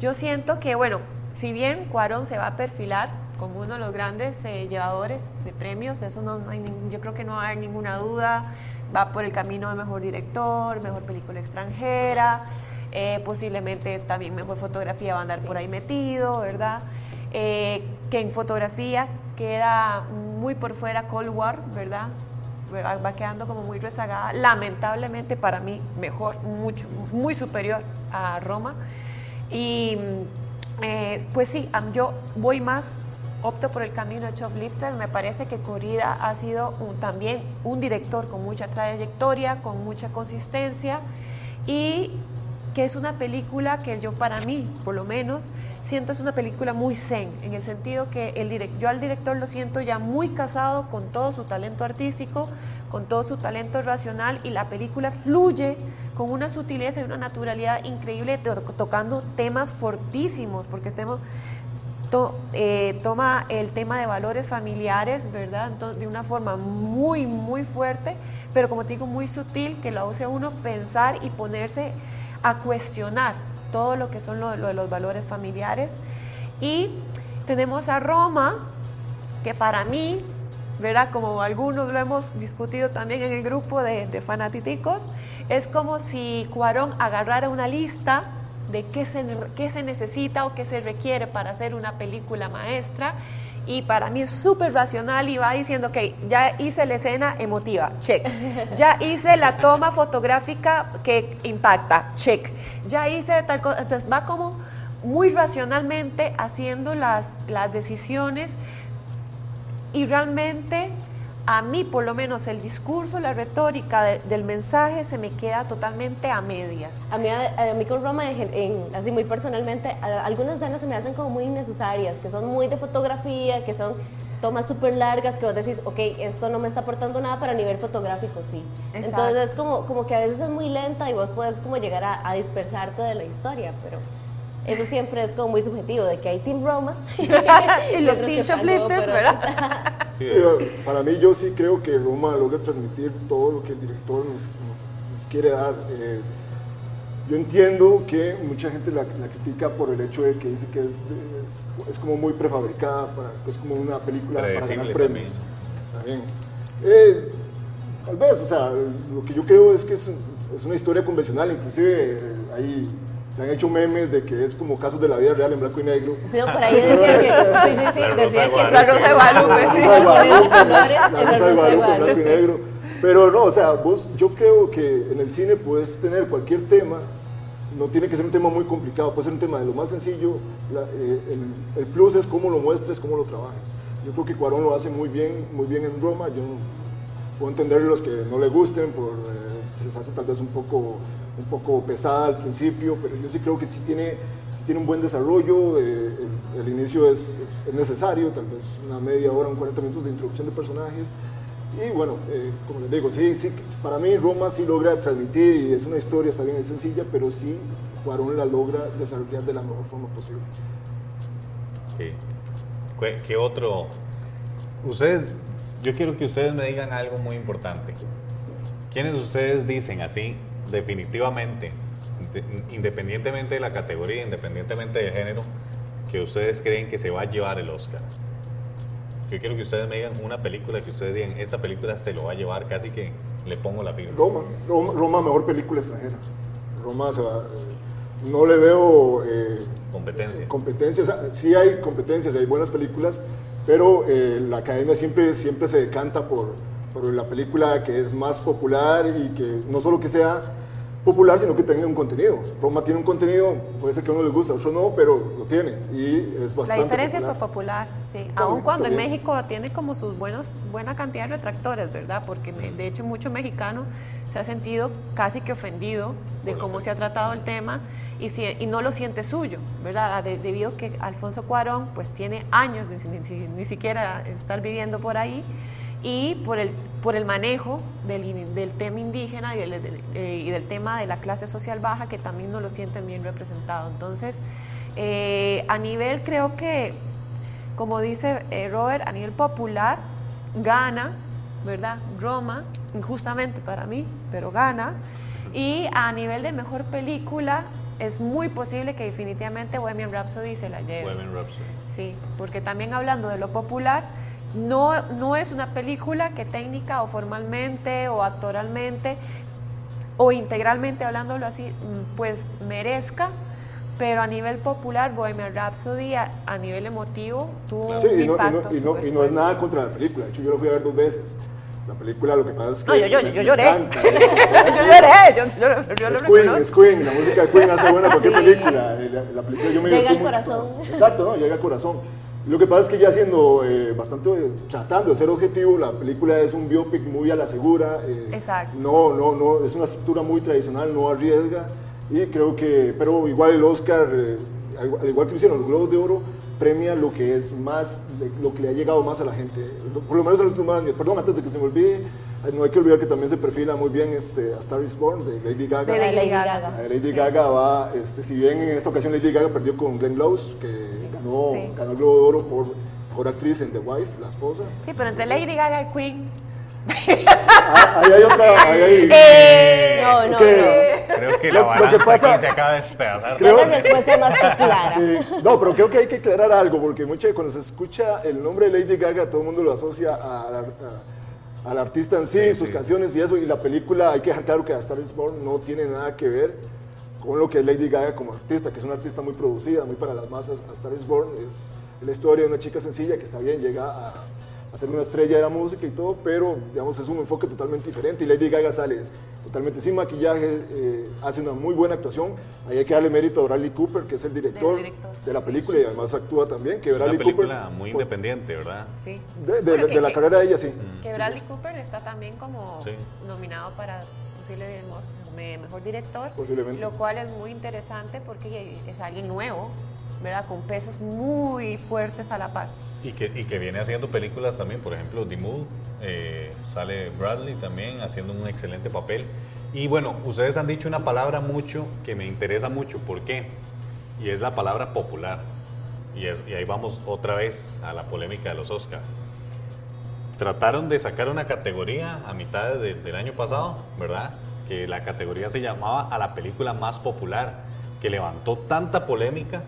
yo siento que, bueno, si bien Cuarón se va a perfilar como uno de los grandes eh, llevadores de premios, eso no, no hay ningún- yo creo que no hay ninguna duda, va por el camino de mejor director, mejor película extranjera, eh, posiblemente también mejor fotografía va a andar por ahí metido, ¿verdad? Eh, que en fotografía queda muy por fuera Cold War, ¿verdad? Va quedando como muy rezagada, lamentablemente para mí mejor, mucho, muy superior a Roma. Y eh, pues sí, yo voy más, opto por el camino de Choplifter. Me parece que Corrida ha sido un- también un director con mucha trayectoria, con mucha consistencia y que es una película que yo para mí, por lo menos, siento es una película muy zen, en el sentido que el direc- yo al director lo siento ya muy casado con todo su talento artístico, con todo su talento racional y la película fluye con una sutileza y una naturalidad increíble, to- tocando temas fortísimos, porque estemos eh, toma el tema de valores familiares, ¿verdad? Ento- de una forma muy, muy fuerte, pero como te digo, muy sutil, que lo hace uno pensar y ponerse a cuestionar todo lo que son lo, de los valores familiares. Y tenemos a Roma, que para mí, ¿verdad? Como algunos lo hemos discutido también en el grupo de, de fanatiticos, es como si Cuarón agarrara una lista de qué se, qué se necesita o qué se requiere para hacer una película maestra. Y para mí es súper racional y va diciendo, ok, ya hice la escena emotiva, check. [laughs] Ya hice la toma fotográfica que impacta, check. Ya hice tal cosa. Entonces va como muy racionalmente haciendo las, las decisiones y realmente a mí por lo menos el discurso, la retórica de- del mensaje se me queda totalmente a medias. A mí, a, a mí con Roma, en- en- así muy personalmente, a- algunas escenas se me hacen como muy innecesarias, que son muy de fotografía, que son tomas súper largas, que vos decís, ok, esto no me está aportando nada, pero a nivel fotográfico sí. Exacto. Entonces es como, como que a veces es muy lenta y vos puedes como llegar a, a dispersarte de la historia, pero eso siempre es como muy subjetivo, de que hay Team Roma [laughs] Y los como Shoplifters, ¿verdad? [laughs] Sí, para mí yo sí creo que Roma logra transmitir todo lo que el director nos, nos quiere dar. Eh, yo entiendo que mucha gente la, la critica por el hecho de que dice que es, es, es como muy prefabricada, para, es como una película para ganar premios. También. Eh, tal vez, o sea, lo que yo creo es que es, es una historia convencional, inclusive eh, ahí se han hecho memes de que es como casos de la vida real en blanco y negro. Sí, no, por ahí decía que, sí, sí, sí, La Rosa decía de que es la Rosa de Guadalupe, sí, Rosa de Guadalupe, la la Rosa de Guadalupe, blanco y negro. Pero no, o sea, vos, yo creo que en el cine puedes tener cualquier tema, no tiene que ser un tema muy complicado, puede ser un tema de lo más sencillo, la- eh, el, el plus es cómo lo muestres, cómo lo trabajes. Yo creo que Cuarón lo hace muy bien, muy bien en Roma, yo puedo entender los que no le gusten, por, eh, se les hace tal vez un poco, un poco pesada al principio, pero yo sí creo que sí tiene, sí tiene un buen desarrollo, eh, el, inicio es, es necesario, tal vez una media hora, un 40 minutos de introducción de personajes, Y bueno, eh, como les digo, sí, sí, para mí Roma sí logra transmitir y es una historia, está bien, es sencilla, pero sí Cuarón la logra desarrollar de la mejor forma posible. Sí. ¿Qué, qué otro? Ustedes, yo quiero que ustedes me digan algo muy importante. ¿Quiénes de ustedes dicen así, definitivamente, de- independientemente de la categoría, independientemente del género, que ustedes creen que se va a llevar el Oscar? Yo quiero que ustedes me digan una película que ustedes digan, esta película se lo va a llevar, casi que le pongo la firma. Roma, Roma, Roma, mejor película extranjera. Roma se va, eh, no le veo eh, Competencia. competencias, ah, sí hay competencias, hay buenas películas, pero eh, la academia siempre, siempre se decanta por, por la película que es más popular y que no solo que sea popular, sino que tenga un contenido. Roma tiene un contenido, puede ser que a uno le guste, a otro no, pero lo tiene y es La bastante diferencia es popular. por popular, sí. También, Aun cuando en también. México tiene como sus buenos, buena cantidad de retractores, ¿verdad? Porque de hecho mucho mexicano se ha sentido casi que ofendido de cómo se ha tratado el tema y, si- y no lo siente suyo, ¿verdad? De- debido a que Alfonso Cuarón pues tiene años de ni siquiera estar viviendo por ahí y por el, por el manejo del, del tema indígena y del, del- eh, y del tema de la clase social baja que también no lo sienten bien representado. Entonces, eh, a nivel creo que, como dice eh, Robert, a nivel popular, gana, ¿verdad? Roma, injustamente para mí, pero gana. Y a nivel de mejor película, es muy posible que definitivamente Bohemian Rhapsody se la lleve. Bohemian Rhapsody. Sí, porque también hablando de lo popular, no, no es una película que técnica o formalmente o actoralmente o integralmente hablándolo así, mm, pues merezca, pero a nivel popular, Bohemian Rhapsody a, a nivel emotivo tuvo Sí, un y no, y, impacto no, y, no, y no es nada contra la película. De hecho, yo lo fui a ver dos veces. La película lo que pasa es que. No, yo- yo- me- yo lloré. encanta, [laughs] es- o sea, Yo lloré, yo- yo- yo lo es Queen, reconozco. es Queen, la música de Queen hace buena cualquier Sí. película. eh, La, la película yo me Llega al mucho. corazón. Exacto, ¿no? Llega al corazón. Lo que pasa es que ya siendo eh, bastante, eh, tratando de ser objetivo, la película es un biopic muy a la segura. eh, Exacto. No, no, no, es una estructura muy tradicional, no arriesga. Y creo que, pero igual el Oscar, eh, al al igual que hicieron los Globos de Oro, premia lo que es más, lo que le ha llegado más a la gente. Por lo menos en los últimos años. Perdón, antes de que se me olvide, no hay que olvidar que también se perfila muy bien este, A Star is Born de Lady Gaga. De Lady Lady Gaga. Eh, Lady Gaga va, este, si bien en esta ocasión Lady Gaga perdió con Glenn Close, que ganó, Sí. ganó el Globo de Oro por mejor actriz en The Wife, la esposa. Sí, pero entre Lady Gaga y Queen, Ah, ahí hay otra, ahí hay... Eh, No, no, que- no. Creo que la lo que balanza pasa- aquí se acaba de despedazar. Creo- La respuesta es más que clara. [laughs] Sí. No, pero creo que hay que aclarar algo, porque mucha, cuando se escucha el nombre de Lady Gaga, todo el mundo lo asocia a la- a- al artista en sí, Sí, sus sí. canciones y eso, y la película, hay que dejar claro que A Star is Born no tiene nada que ver con lo que es Lady Gaga como artista, que es una artista muy producida, muy para las masas. A Star is Born es la historia de una chica sencilla que está bien, llega a, a ser una estrella de la música y todo, pero digamos es un enfoque totalmente diferente y Lady Gaga sale totalmente sin maquillaje, eh, hace una muy buena actuación. Ahí hay que darle mérito a Bradley Cooper, que es el director, director, de la película y además actúa también, que Es una Bradley película Cooper... muy pues, independiente, ¿verdad? sí. De, de- Bueno, de que- la que- carrera de ella, sí. Que Bradley Cooper está también como Sí. nominado para posible mo- me- mejor director, Posiblemente. lo cual es muy interesante porque es alguien nuevo, ¿verdad? Con pesos muy fuertes a la par. Y que, y que viene haciendo películas también, por ejemplo, The Move, eh, sale Bradley también haciendo un excelente papel. Y bueno, ustedes han dicho una palabra mucho que me interesa mucho, ¿por qué? Y es la palabra popular. Y, es- y ahí vamos otra vez a la polémica de los Oscars. Trataron de sacar una categoría a mitad de- del año pasado, ¿verdad? Que la categoría se llamaba a la película más popular, que levantó tanta polémica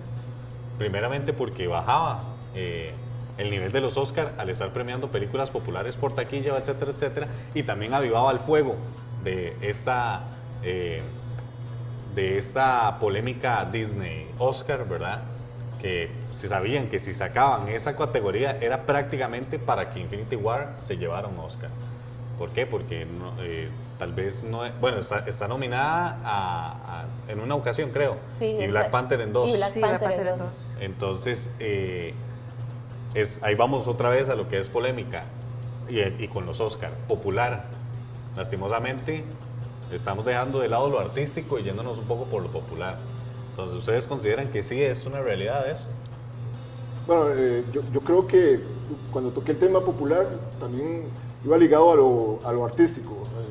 primeramente porque bajaba eh, el nivel de los Oscar al estar premiando películas populares por taquilla, etcétera, etcétera, y también avivaba el fuego de esta, eh, de esta polémica Disney Oscar, ¿verdad? Que se sabían que si sacaban esa categoría era prácticamente para que Infinity War se llevara un Oscar. ¿Por qué? Porque eh, tal vez no es, bueno, está, está nominada a- a- en una ocasión, creo, Sí, y está- Black Panther en dos. Y Black Sí, Black Panther en Panther en dos. Entonces, eh, es, ahí vamos otra vez a lo que es polémica y, y con los Oscar. Popular, lastimosamente, estamos dejando de lado lo artístico y yéndonos un poco por lo popular. Entonces, ¿ustedes consideran que sí es una realidad eso? Bueno, eh, yo, yo creo que cuando toqué el tema popular también iba ligado a lo, a lo artístico, eh,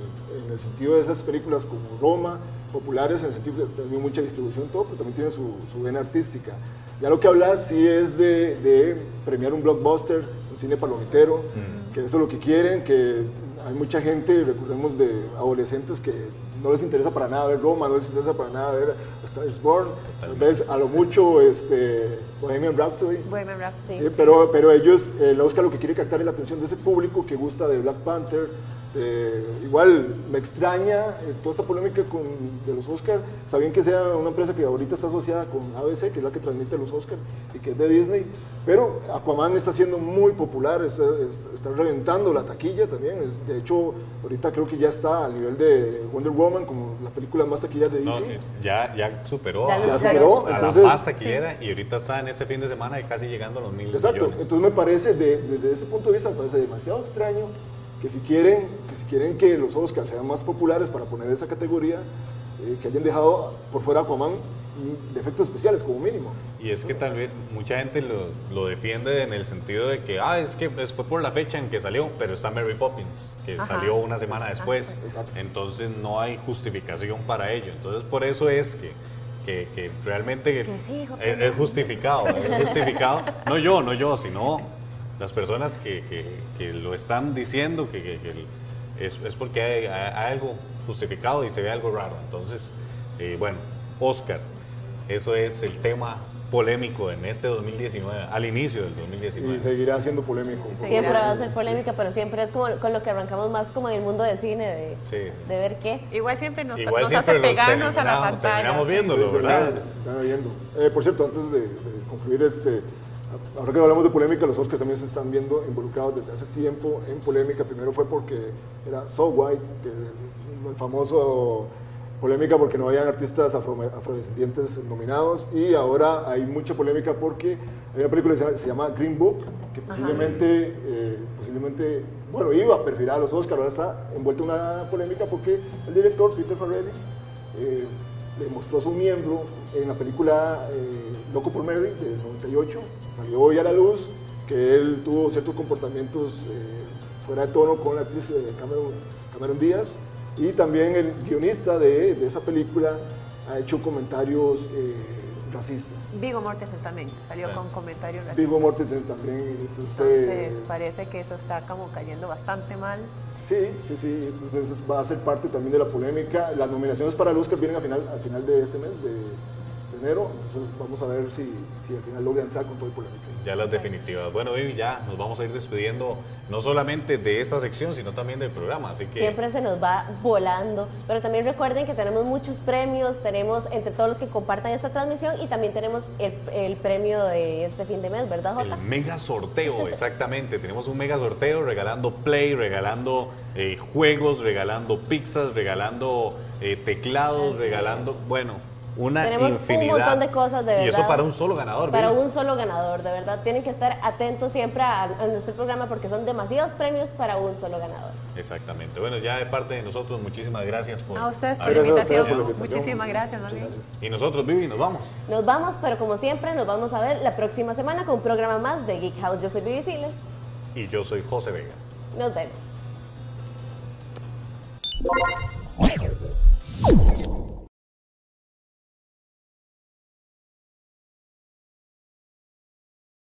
el sentido de esas películas como Roma, populares, en el sentido que tienen mucha distribución, todo, pero también tiene su, su vena artística. Ya lo que hablas sí es de, de premiar un blockbuster, un cine palomitero, que eso es lo que quieren, que hay mucha gente, recordemos de adolescentes que no les interesa para nada ver Roma, no les interesa para nada ver Star is Born, tal vez a lo mucho este, Bohemian Rhapsody. Bohemian Rhapsody. Sí, pero, pero ellos, el Oscar lo que quiere captar es la atención de ese público que gusta de Black Panther. De- igual me extraña eh, toda esta polémica con, de los Oscars. Bien que sea una empresa que ahorita está asociada con ABC, que es la que transmite los Oscars y que es de Disney, pero Aquaman está siendo muy popular, está, reventando la taquilla también. Es- de hecho, ahorita creo que ya está al nivel de Wonder Woman, como la película más taquilla de No, DC. eh, ya, ya superó, Ya lo a, superó, a entonces- la más taquillera y ahorita está en este fin de semana y casi llegando a los mil Exacto, millones. entonces me parece, de- desde ese punto de vista, me parece demasiado extraño que si quieren que, si quieren que los Oscars sean más populares para poner esa categoría, eh, que hayan dejado por fuera Aquaman mm, de efectos especiales como mínimo. Y es que tal vez mucha gente lo, lo defiende en el sentido de que, ah, es que fue por la fecha en que salió, pero está Mary Poppins, que Ajá. salió una semana después. Exacto. Entonces no hay justificación para ello. Entonces por eso es que, que, que realmente Que sí, hijo, es, es justificado. Es justificado. [laughs] No yo, no yo, sino las personas que, que- que lo están diciendo, que, que- es, es porque hay, hay- algo justificado y se ve algo raro. Entonces, eh, bueno, Oscar, eso es el tema polémico en este 2019, al inicio del Y 2019. seguirá siendo polémico. Siempre va a ser polémica, pero siempre es como con lo que arrancamos más como en el mundo del cine, de, Sí. de ver qué. Igual siempre nos, Igual nos siempre hace pegarnos a la pantalla. terminamos viéndolo, ¿verdad? se están viendo. Eh, por cierto, antes de, de concluir, este, ahora que hablamos de polémica, los Oscars también se están viendo involucrados desde hace tiempo en polémica. Primero fue porque era So White, que el famoso polémica porque no habían artistas afro- afrodescendientes nominados y ahora hay mucha polémica porque hay una película que se llama, se llama Green Book que posiblemente, eh, posiblemente, bueno, iba a perfilar a los Oscars, ahora está envuelta en una polémica porque el director Peter Farrelly eh, le mostró a su miembro en la película eh, Loco por Mary del 98, salió hoy a la luz que él tuvo ciertos comportamientos eh, fuera de tono con la actriz eh, Cameron, Cameron Díaz y también el guionista de, de esa película ha hecho comentarios eh, racistas. Vigo Mortensen también salió con comentarios racistas. Vivo Mortensen también, eso es, eh, Entonces parece que eso está como cayendo bastante mal. Sí, sí, sí, entonces eso va a ser parte también de la polémica. Las nominaciones para el Oscar vienen al final, al final de este mes, de enero, entonces vamos a ver si, si al final logra entrar con toda la polémica. Ya las definitivas. Bueno, Vivi, ya nos vamos a ir despidiendo no solamente de esta sección, sino también del programa. Así que Siempre se nos va volando, pero también recuerden que tenemos muchos premios, tenemos entre todos los que compartan esta transmisión y también tenemos el, el premio de este fin de mes, ¿verdad, Jota? el mega sorteo, [laughs] exactamente. Tenemos un mega sorteo regalando Play, regalando eh, juegos, regalando pizzas, regalando eh, teclados, regalando, bueno, una Tenemos infinidad. un montón de cosas, de verdad. Y eso para un solo ganador. Para un solo ganador, de verdad. Tienen que estar atentos siempre a, a nuestro programa porque son demasiados premios para un solo ganador. Exactamente. Bueno, ya de parte de nosotros, muchísimas gracias por A ustedes por la a ustedes invitación. por la invitación. Muchísimas gracias, Muchas Manuel. gracias. Y nosotros, Vivi, nos vamos. Nos vamos, pero como siempre, nos vamos a ver la próxima semana con un programa más de Geek House. Yo soy Vivi Siles. Y yo soy José Vega. Nos vemos.